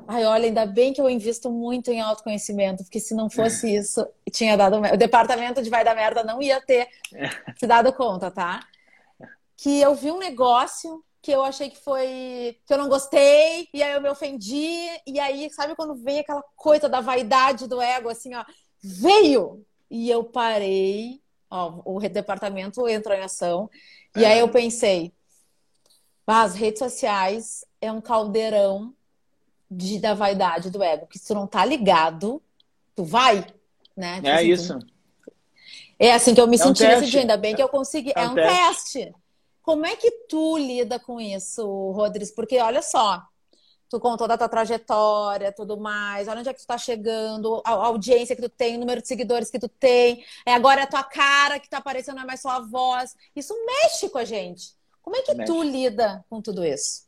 Ai, olha, ainda bem que eu invisto muito em autoconhecimento, porque se não fosse isso, tinha dado. O departamento de vai dar merda não ia ter se dado conta, tá? Que eu vi um negócio que eu achei que foi. que eu não gostei, e aí eu me ofendi, e aí, sabe quando vem aquela coisa da vaidade do ego, assim, ó, veio! E eu parei, ó, o departamento entrou em ação, e aí eu pensei, ah, as redes sociais é um caldeirão de, da vaidade do ego, que se tu não tá ligado, tu vai, né? Tipo é assim, isso. Tu... É assim que eu me é senti um nesse dia, ainda bem que eu consegui. É, é um, teste. teste. Como é que tu lida com isso, Rodrigues? Porque olha só, tu contou da tua trajetória, tudo mais, olha onde é que tu tá chegando, a audiência que tu tem, o número de seguidores que tu tem, é agora a tua cara que tá aparecendo, não é mais só a voz. Isso mexe com a gente. Como é que mexe. tu lida com tudo isso?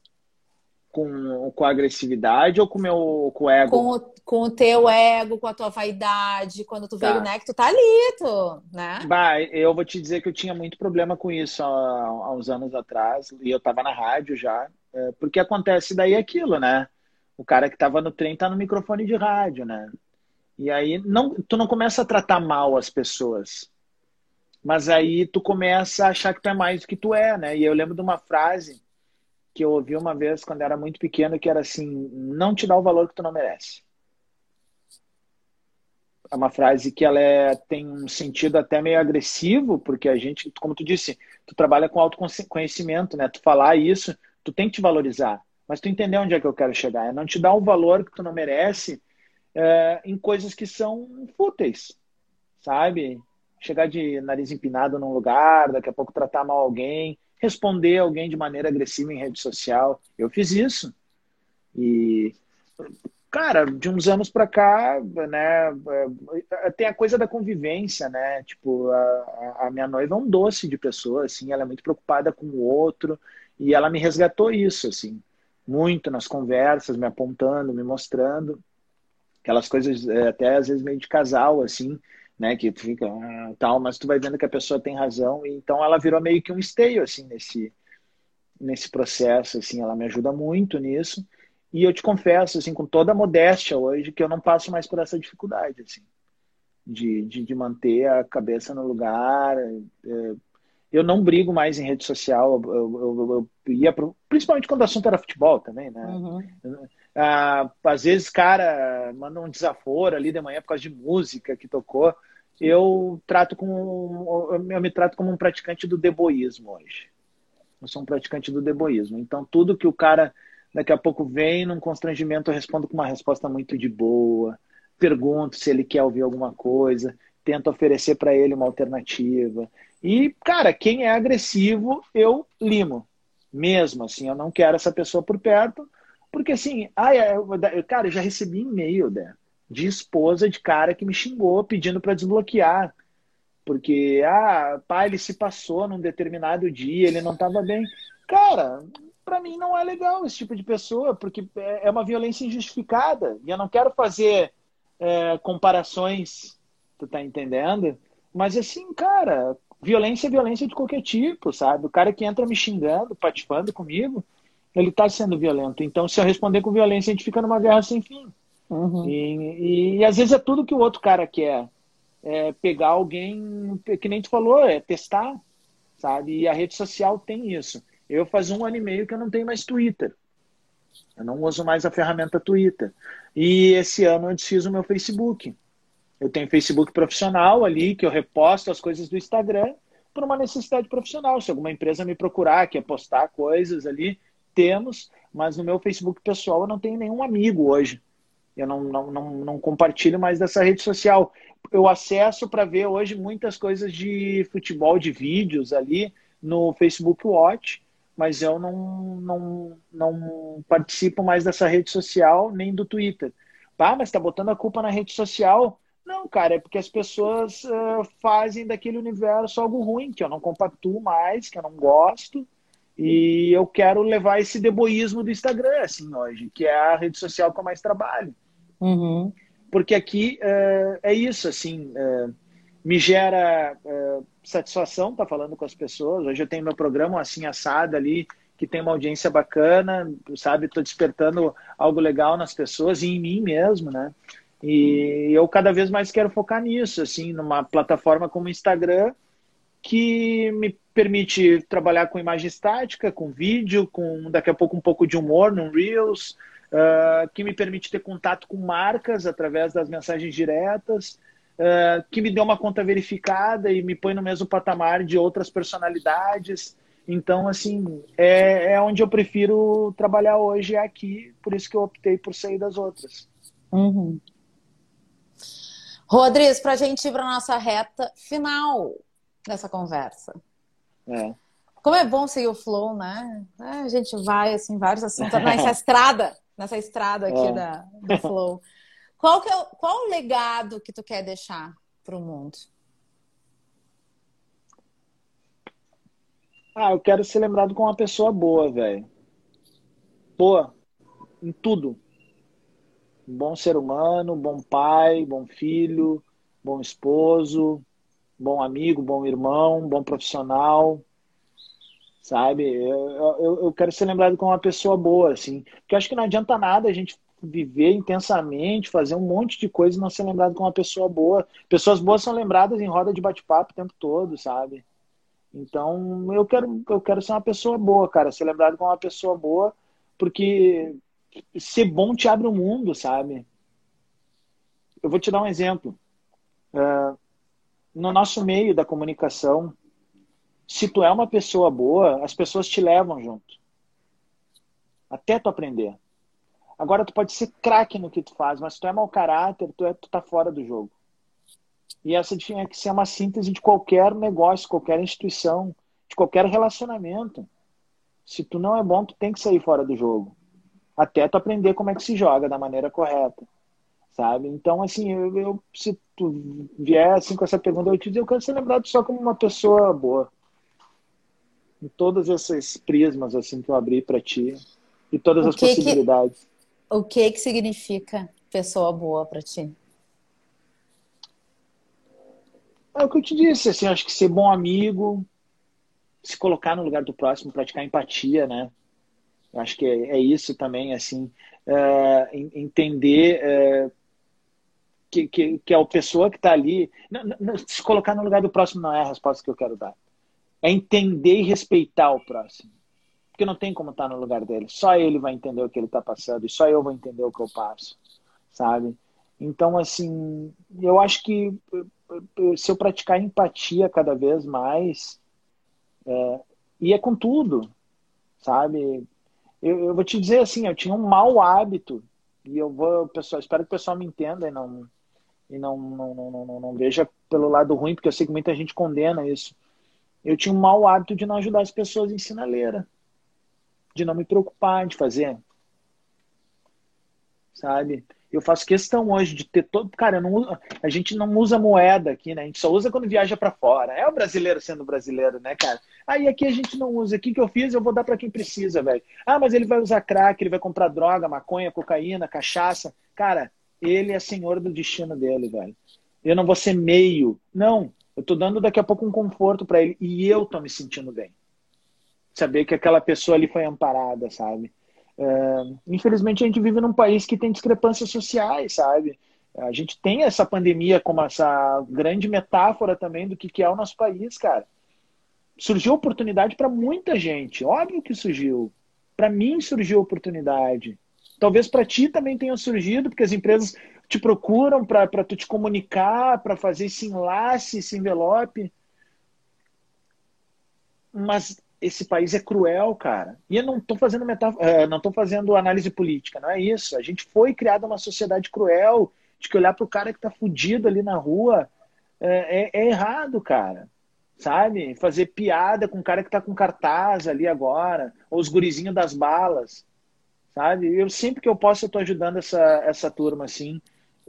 Com, com a agressividade ou com o meu com o ego? Com o, com o teu ego, com a tua vaidade, quando tu tá. veio, né? Que tu tá ali, tu, né? Bah, eu vou te dizer que eu tinha muito problema com isso há, há uns anos atrás, e eu tava na rádio já, é, porque acontece daí aquilo, né? O cara que tava no trem tá no microfone de rádio, né? E aí não, tu não começa a tratar mal as pessoas. Mas aí tu começa a achar que tu é mais do que tu é, né? E eu lembro de uma frase que eu ouvi uma vez quando era muito pequeno, que era assim: não te dá o valor que tu não merece. É uma frase que ela é, tem um sentido até meio agressivo, porque a gente, como tu disse, tu trabalha com autoconhecimento, né? Tu falar isso, tu tem que te valorizar, mas tu entender onde é que eu quero chegar. É não te dar o valor que tu não merece é, em coisas que são fúteis, sabe? Chegar de nariz empinado num lugar, daqui a pouco tratar mal alguém responder alguém de maneira agressiva em rede social. Eu fiz isso. E, cara, de uns anos para cá, né, é, tem a coisa da convivência, né? Tipo, a, a, minha noiva é um doce de pessoa, assim, ela é muito preocupada com o outro e ela me resgatou isso, assim, muito nas conversas, me apontando, me mostrando aquelas coisas é, até às vezes meio de casal, assim, né? Que fica ah, tal, mas tu vai vendo que a pessoa tem razão. E, então ela virou meio que um esteio assim nesse nesse processo, assim, ela me ajuda muito nisso. E eu te confesso, assim, com toda a modéstia hoje, que eu não passo mais por essa dificuldade, assim, de, de, de manter a cabeça no lugar. É, eu não brigo mais em rede social. Eu, eu, eu ia pro, principalmente quando o assunto era futebol também, né? Uhum. Ah, às vezes, cara, manda um desaforo ali de manhã por causa de música que tocou eu trato com eu me trato como um praticante do deboísmo hoje. Eu sou um praticante do deboísmo. Então tudo que o cara daqui a pouco vem num constrangimento eu respondo com uma resposta muito de boa, pergunto se ele quer ouvir alguma coisa, tento oferecer para ele uma alternativa. E cara, quem é agressivo eu limo, mesmo assim, eu não quero essa pessoa por perto, porque assim, ai, cara, eu já recebi e-mail dela de esposa de cara que me xingou pedindo para desbloquear. Porque, ah, pai, ele se passou num determinado dia, ele não estava bem. Cara, para mim não é legal esse tipo de pessoa, porque é, é uma violência injustificada. E eu não quero fazer é, comparações, tu tá entendendo? Mas assim, cara, violência é violência de qualquer tipo, sabe? O cara que entra me xingando, patifando comigo, ele tá sendo violento. Então, se eu responder com violência, a gente fica numa guerra sem fim. Uhum. E, e, às vezes é tudo que o outro cara quer. É pegar alguém, que nem tu falou, é testar, sabe? E a rede social tem isso. Eu faz um ano e meio que eu não tenho mais Twitter. Eu não uso mais a ferramenta Twitter. E esse ano eu desfiz o meu Facebook. Eu tenho Facebook profissional ali, que eu reposto as coisas do Instagram por uma necessidade profissional. Se alguma empresa me procurar, quer postar coisas ali, temos, mas no meu Facebook pessoal eu não tenho nenhum amigo hoje. Eu não, não, não, não compartilho mais dessa rede social. Eu acesso para ver hoje muitas coisas de futebol, de vídeos ali no Facebook Watch, mas eu não, não, não participo mais dessa rede social nem do Twitter. Ah, mas está botando a culpa na rede social? Não, cara, é porque as pessoas uh, fazem daquele universo algo ruim, que eu não compactuo mais, que eu não gosto. E eu quero levar esse deboísmo do Instagram, assim, hoje, que é a rede social que eu mais trabalho. Uhum. Porque aqui uh, é isso, assim, uh, me gera satisfação estar tá falando com as pessoas. Hoje eu tenho meu programa assim assado ali, que tem uma audiência bacana, sabe? Estou despertando algo legal nas pessoas e em mim mesmo, né? E eu cada vez mais quero focar nisso, assim, numa plataforma como o Instagram, que me permite trabalhar com imagem estática, com vídeo, com daqui a pouco um pouco de humor no Reels, uh, que me permite ter contato com marcas através das mensagens diretas, uh, que me deu uma conta verificada e me põe no mesmo patamar de outras personalidades. Então, assim, é, é onde eu prefiro trabalhar hoje, é aqui, por isso que eu optei por sair das outras. Uhum. Rodrigues, para a gente ir para nossa reta final dessa conversa. É. Como é bom seguir o flow, né? É, a gente vai, assim, vários assuntos nessa estrada, nessa estrada aqui é. da, do flow. Qual, que é o, qual o legado que tu quer deixar para o mundo? Ah, eu quero ser lembrado como uma pessoa boa, velho. Boa. Em tudo bom ser humano, bom pai, bom filho, bom esposo, bom amigo, bom irmão, bom profissional, sabe? Eu, eu, eu, quero ser lembrado como uma pessoa boa, assim, porque acho que não adianta nada a gente viver intensamente, fazer um monte de coisa e não ser lembrado como uma pessoa boa. Pessoas boas são lembradas em roda de bate-papo o tempo todo, sabe? Então, eu quero, eu quero ser uma pessoa boa, cara, ser lembrado como uma pessoa boa, porque ser bom te abre o um mundo, sabe? Eu vou te dar um exemplo. Uh, no nosso meio da comunicação, se tu é uma pessoa boa, as pessoas te levam junto. Até tu aprender. Agora tu pode ser craque no que tu faz, mas se tu é mau caráter, tu, é, tu tá fora do jogo. E essa tinha que ser uma síntese de qualquer negócio, qualquer instituição, de qualquer relacionamento. Se tu não é bom, tu tem que sair fora do jogo até tu aprender como é que se joga da maneira correta, sabe? Então, assim, eu, eu se tu vier assim com essa pergunta, eu te dizer, eu quero ser lembrado só como uma pessoa boa. Em todas essas prismas assim que eu abri para ti e todas as possibilidades. Que, o que que significa pessoa boa para ti? É o que eu te disse, assim, acho que ser bom amigo, se colocar no lugar do próximo, praticar empatia, né? Acho que é, é isso também, assim, é, entender é, que, que, que a pessoa que está ali, não, não, se colocar no lugar do próximo não é a resposta que eu quero dar. É entender e respeitar o próximo. Porque não tem como estar tá no lugar dele. Só ele vai entender o que ele está passando e só eu vou entender o que eu passo, sabe? Então, assim, eu acho que se eu praticar empatia cada vez mais, é, e é com tudo, sabe? Eu, eu, vou te dizer assim, eu tinha um mau hábito, e eu vou, pessoal, espero que o pessoal me entenda e não, e não, não, não, não, não veja pelo lado ruim, porque eu sei que muita gente condena isso. Eu tinha um mau hábito de não ajudar as pessoas em sinaleira, de não me preocupar, de fazer. Sabe? Eu faço questão hoje de ter todo. Cara, não, a gente não usa moeda aqui, né? A gente só usa quando viaja para fora. É o brasileiro sendo brasileiro, né, cara? Aí aqui a gente não usa. O que, que eu fiz? Eu vou dar para quem precisa, velho. Ah, mas ele vai usar crack, ele vai comprar droga, maconha, cocaína, cachaça. Cara, ele é senhor do destino dele, velho. Eu não vou ser meio. Não. Eu tô dando daqui a pouco um conforto para ele. E eu tô me sentindo bem. Saber que aquela pessoa ali foi amparada, sabe? É, infelizmente, a gente vive num país que tem discrepâncias sociais, sabe? A gente tem essa pandemia como essa grande metáfora também do que, que é o nosso país, cara. Surgiu oportunidade para muita gente, óbvio que surgiu. Para mim surgiu oportunidade. Talvez para ti também tenha surgido, porque as empresas te procuram para tu te comunicar, para fazer esse enlace, esse envelope. Mas esse país é cruel, cara. E eu não estou fazendo metáfora, eh, não estou fazendo análise política, não é isso. A gente foi criado uma sociedade cruel, de que olhar para o cara que está fudido ali na rua é, é, é, errado, cara. Sabe? Fazer piada com o cara que está com cartaz ali agora, ou os gurizinhos das balas, sabe? Eu sempre que eu posso, eu estou ajudando essa, essa turma, assim.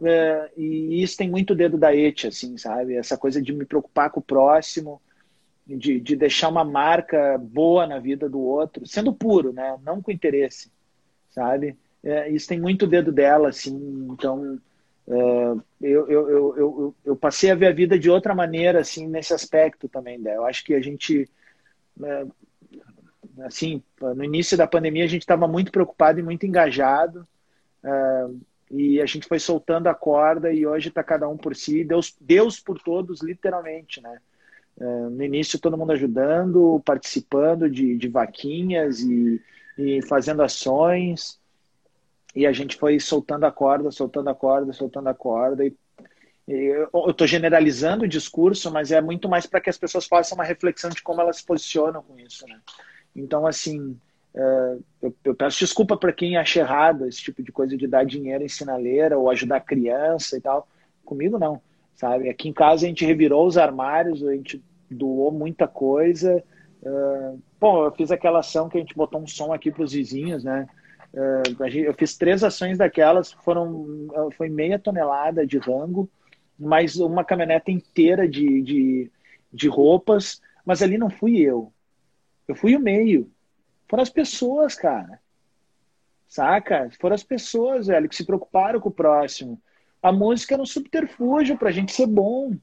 É, e isso tem muito dedo da ETE, assim, sabe? Essa coisa de me preocupar com o próximo, de, de deixar uma marca boa na vida do outro, sendo puro, né? Não com interesse, sabe? É, isso tem muito dedo dela, assim, então é, eu, eu, eu, eu, eu passei a ver a vida de outra maneira, assim, nesse aspecto também, né? Eu acho que a gente, é, assim, no início da pandemia a gente estava muito preocupado e muito engajado, é, e a gente foi soltando a corda e hoje está cada um por si, Deus, Deus por todos, literalmente, né? É, no início, todo mundo ajudando, participando de, de vaquinhas e, e fazendo ações. E a gente foi soltando a corda, soltando a corda, soltando a corda. E, eu estou generalizando o discurso, mas é muito mais para que as pessoas façam uma reflexão de como elas se posicionam com isso. Né? Então, assim, eu, eu, peço desculpa para quem acha errado esse tipo de coisa de dar dinheiro em sinaleira ou ajudar criança e tal. Comigo, não sabe? Aqui em casa a gente revirou os armários, a gente doou muita coisa. Uh, bom, eu fiz aquela ação que a gente botou um som aqui para os vizinhos, né? Uh, eu fiz três ações daquelas, foram foi meia tonelada de rango, mais uma caminhonete inteira de, de, de roupas, mas ali não fui eu. Eu fui o meio. Foram as pessoas, cara. Saca? Foram as pessoas, velho, que se preocuparam com o próximo. A música era um subterfúgio para a gente ser bom,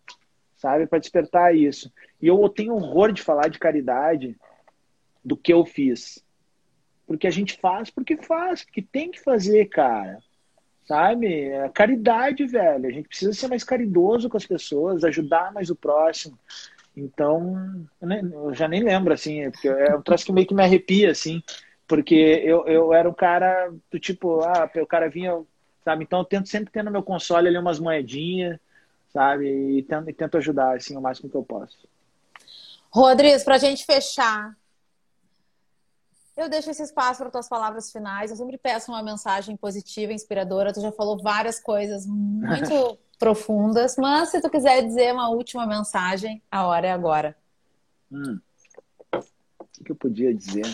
sabe? Para despertar isso. E eu tenho horror de falar de caridade do que eu fiz. Porque a gente faz porque faz, porque tem que fazer, cara. Sabe? É caridade, velho. A gente precisa ser mais caridoso com as pessoas, ajudar mais o próximo. Então, eu, nem, eu já nem lembro, assim, porque é um troço que meio que me arrepia, assim, porque eu, eu era um cara do tipo, ah, o cara vinha, sabe? Então eu tento sempre ter no meu console ali umas moedinhas, sabe? E tento, e tento ajudar, assim, o máximo que eu posso. Rodrigues, para a gente fechar, eu deixo esse espaço para tuas palavras finais. Eu sempre peço uma mensagem positiva, inspiradora. Tu já falou várias coisas muito profundas, mas se tu quiser dizer uma última mensagem, a hora é agora. Hum. O que eu podia dizer?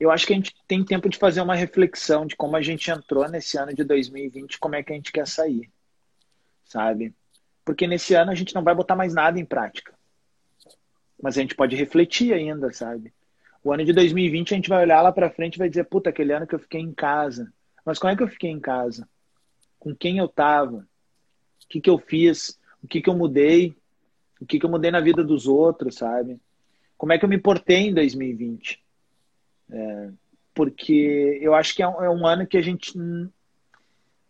eu acho que a gente tem tempo de fazer uma reflexão de como a gente entrou nesse ano de 2020, como é que a gente quer sair, sabe? Porque nesse ano a gente não vai botar mais nada em prática. Mas a gente pode refletir ainda, sabe? O ano de 2020 a gente vai olhar lá para frente e vai dizer, puta, aquele ano que eu fiquei em casa. Mas como é que eu fiquei em casa? Com quem eu tava? O que que eu fiz? O que que eu mudei? O que que eu mudei na vida dos outros, sabe? Como é que eu me portei em 2020? É, porque eu acho que é um, é um, ano que a gente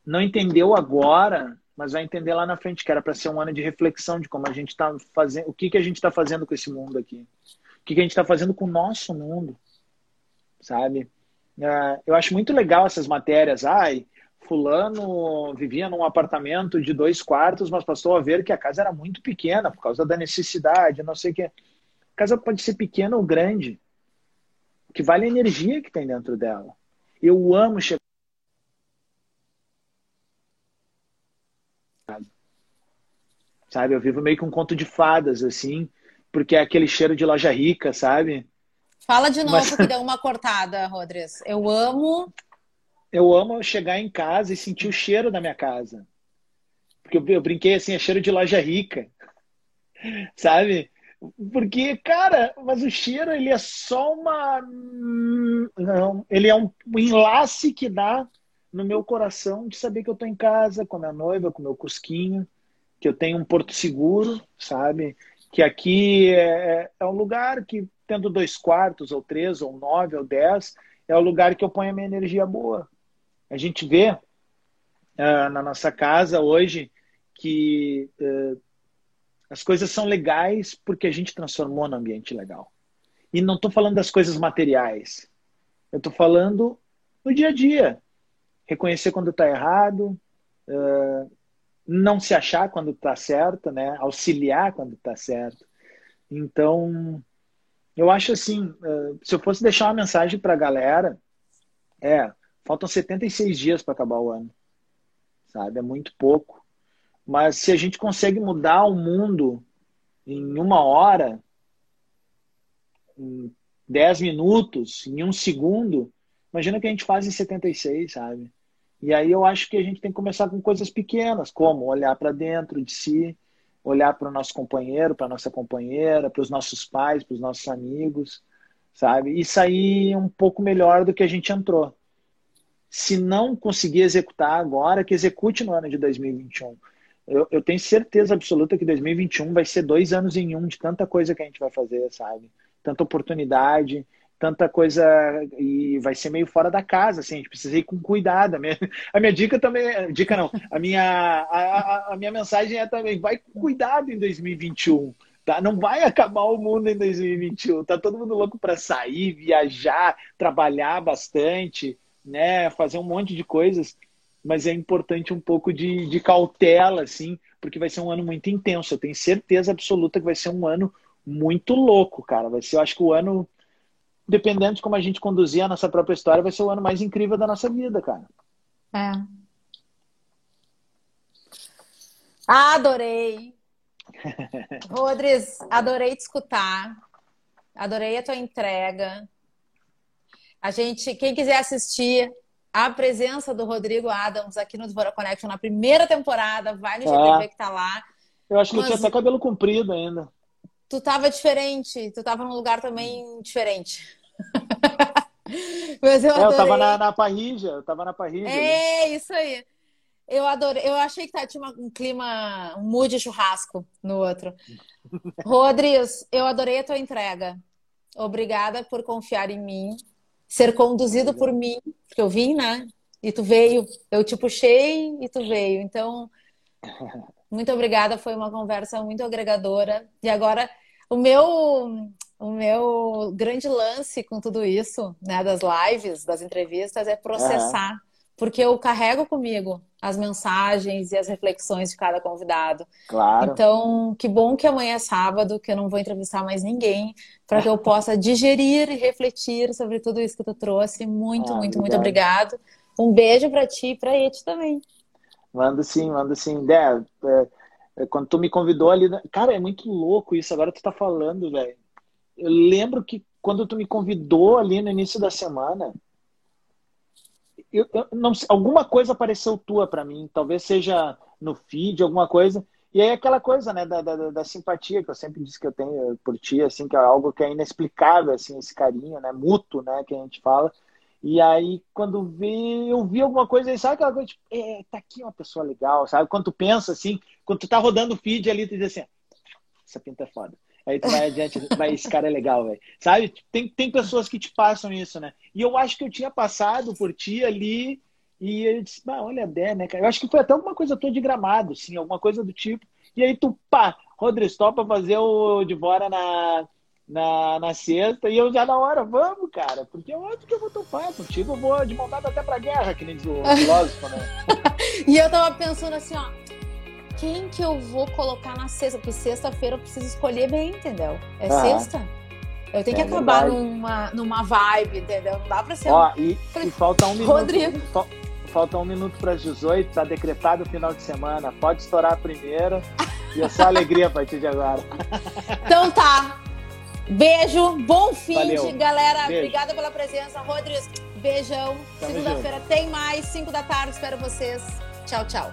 não entendeu agora, mas vai entender lá na frente, que era para ser um ano de reflexão de como a gente está fazendo, o que, que a gente está fazendo com esse mundo aqui, o que, que a gente está fazendo com o nosso mundo, sabe? É, eu acho muito legal essas matérias. Ai, fulano vivia num apartamento de dois quartos, mas passou a ver que a casa era muito pequena por causa da necessidade, não sei o que. A casa pode ser pequena ou grande, o que vale a energia que tem dentro dela. Eu amo chegar. Sabe, eu vivo meio que um conto de fadas, assim, porque é aquele cheiro de loja rica, sabe? Fala de novo Mas... que deu uma cortada, Rodrigues. Eu amo. Eu amo chegar em casa e sentir o cheiro da minha casa. Porque eu, eu brinquei assim, é cheiro de loja rica. Sabe? Porque, cara, mas o cheiro ele é só uma. Não, ele é um enlace que dá no meu coração de saber que eu tô em casa com a minha noiva, com o meu cusquinho, que eu tenho um porto seguro, sabe? Que aqui é, é um lugar que, tendo dois quartos, ou três, ou nove, ou dez, é o lugar que eu ponho a minha energia boa. A gente vê uh, na nossa casa hoje que uh, as coisas são legais porque a gente transformou no ambiente legal. E não estou falando das coisas materiais. Eu estou falando no dia a dia. reconhecer quando está errado, uh, não se achar quando está certo, né? Auxiliar quando está certo. Então, eu acho assim, uh, se eu fosse deixar uma mensagem para a galera, é, faltam 76 dias para acabar o ano, sabe? É muito pouco. Mas se a gente consegue mudar o mundo em uma hora, em 10 minutos, em um segundo, imagina o que a gente faz em 76, sabe? E aí eu acho que a gente tem que começar com coisas pequenas, como olhar para dentro de si, olhar para o nosso companheiro, para nossa companheira, para os nossos pais, para os nossos amigos, sabe? E sair um pouco melhor do que a gente entrou. Se não conseguir executar agora, que execute no ano de 2021. Eu, eu tenho certeza absoluta que 2021 vai ser dois anos em um de tanta coisa que a gente vai fazer, sabe? Tanta oportunidade, tanta coisa e vai ser meio fora da casa, assim, a gente precisa ir com cuidado. A minha, a minha dica também, dica não, a minha, a, a, minha mensagem é também, vai com cuidado em 2021. Tá? Não vai acabar o mundo em 2021. Tá todo mundo louco para sair, viajar, trabalhar bastante, né? Fazer um monte de coisas. Mas é importante um pouco de, de cautela, assim, porque vai ser um ano muito intenso. Eu tenho certeza absoluta que vai ser um ano muito louco, cara. Vai ser, eu acho que o ano dependendo de como a gente conduzir a nossa própria história, vai ser o ano mais incrível da nossa vida, cara. É. Adorei. Rodrigues, adorei te escutar. Adorei a tua entrega. A gente, quem quiser assistir a presença do Rodrigo Adams aqui no Devora Connection na primeira temporada, vai no GTV é. que tá lá. Eu acho que Mas... eu tinha até cabelo comprido ainda. Tu tava diferente, tu tava num lugar também diferente. Mas eu, é, eu tava na, na Parrija, eu tava na Parrija. É, ali. isso aí. Eu adorei. Eu achei que tá, tinha um clima, um mood churrasco no outro. Rodrigues, eu adorei a tua entrega. Obrigada por confiar em mim, ser conduzido por mim, porque eu vim, né? E tu veio. Eu te puxei e tu veio. Então, muito obrigada. Foi uma conversa muito agregadora. E agora, o meu o meu grande lance com tudo isso, né, das lives, das entrevistas, é processar, uhum. porque eu carrego comigo as mensagens e as reflexões de cada convidado. Claro. Então, que bom que amanhã é sábado, que eu não vou entrevistar mais ninguém, para que eu possa digerir e refletir sobre tudo isso que tu trouxe. Muito, ah, muito, obrigado. muito obrigado. Um beijo para ti e para Eti também. Mando sim, mando sim. Dé, é, é, quando tu me convidou ali, cara, é muito louco isso. Agora tu tá falando, velho eu lembro que quando tu me convidou ali no início da semana, eu, eu não alguma coisa apareceu tua para mim, talvez seja no feed, alguma coisa. E aí aquela coisa, né, da, da, da, simpatia que eu sempre disse que eu tenho por ti, assim, que é algo que é inexplicável, assim, esse carinho, né, mútuo, né, que a gente fala. E aí, quando vi, eu vi alguma coisa, sabe aquela coisa, tipo, é, tá aqui uma pessoa legal, sabe? Quando tu pensa, assim, quando tu tá rodando o feed ali, tu diz assim, essa pinta é foda. Aí tu vai adiante, vai, esse cara é legal, velho. Sabe? Tem, tem pessoas que te passam isso, né? E eu acho que eu tinha passado por ti ali e eu disse, ah, olha a Dé, né, cara? Eu acho que foi até alguma coisa tua de gramado, sim, alguma coisa do tipo. E aí tu, pá, Rodrigues, topa fazer o Devora na, na, na sexta e eu já na hora, vamos, cara, porque eu acho que eu vou topar contigo, eu vou de montada até pra guerra, que nem diz o filósofo, né? e eu tava pensando assim, ó, quem que eu vou colocar na sexta? Porque sexta-feira eu preciso escolher bem, entendeu? É ah, sexta. Eu tenho é que acabar numa, numa vibe, entendeu? Não dá pra ser. Ó, um... e, e falta um minuto. Rodrigo. Falta um minuto para as 18, tá decretado o final de semana. Pode estourar a primeira. E é só alegria a partir de agora. Então tá. Beijo, bom fim Valeu. de galera. Beijo. Obrigada pela presença. Rodrigues, beijão. Segunda-feira tem mais, 5 da tarde. Espero vocês. Tchau, tchau.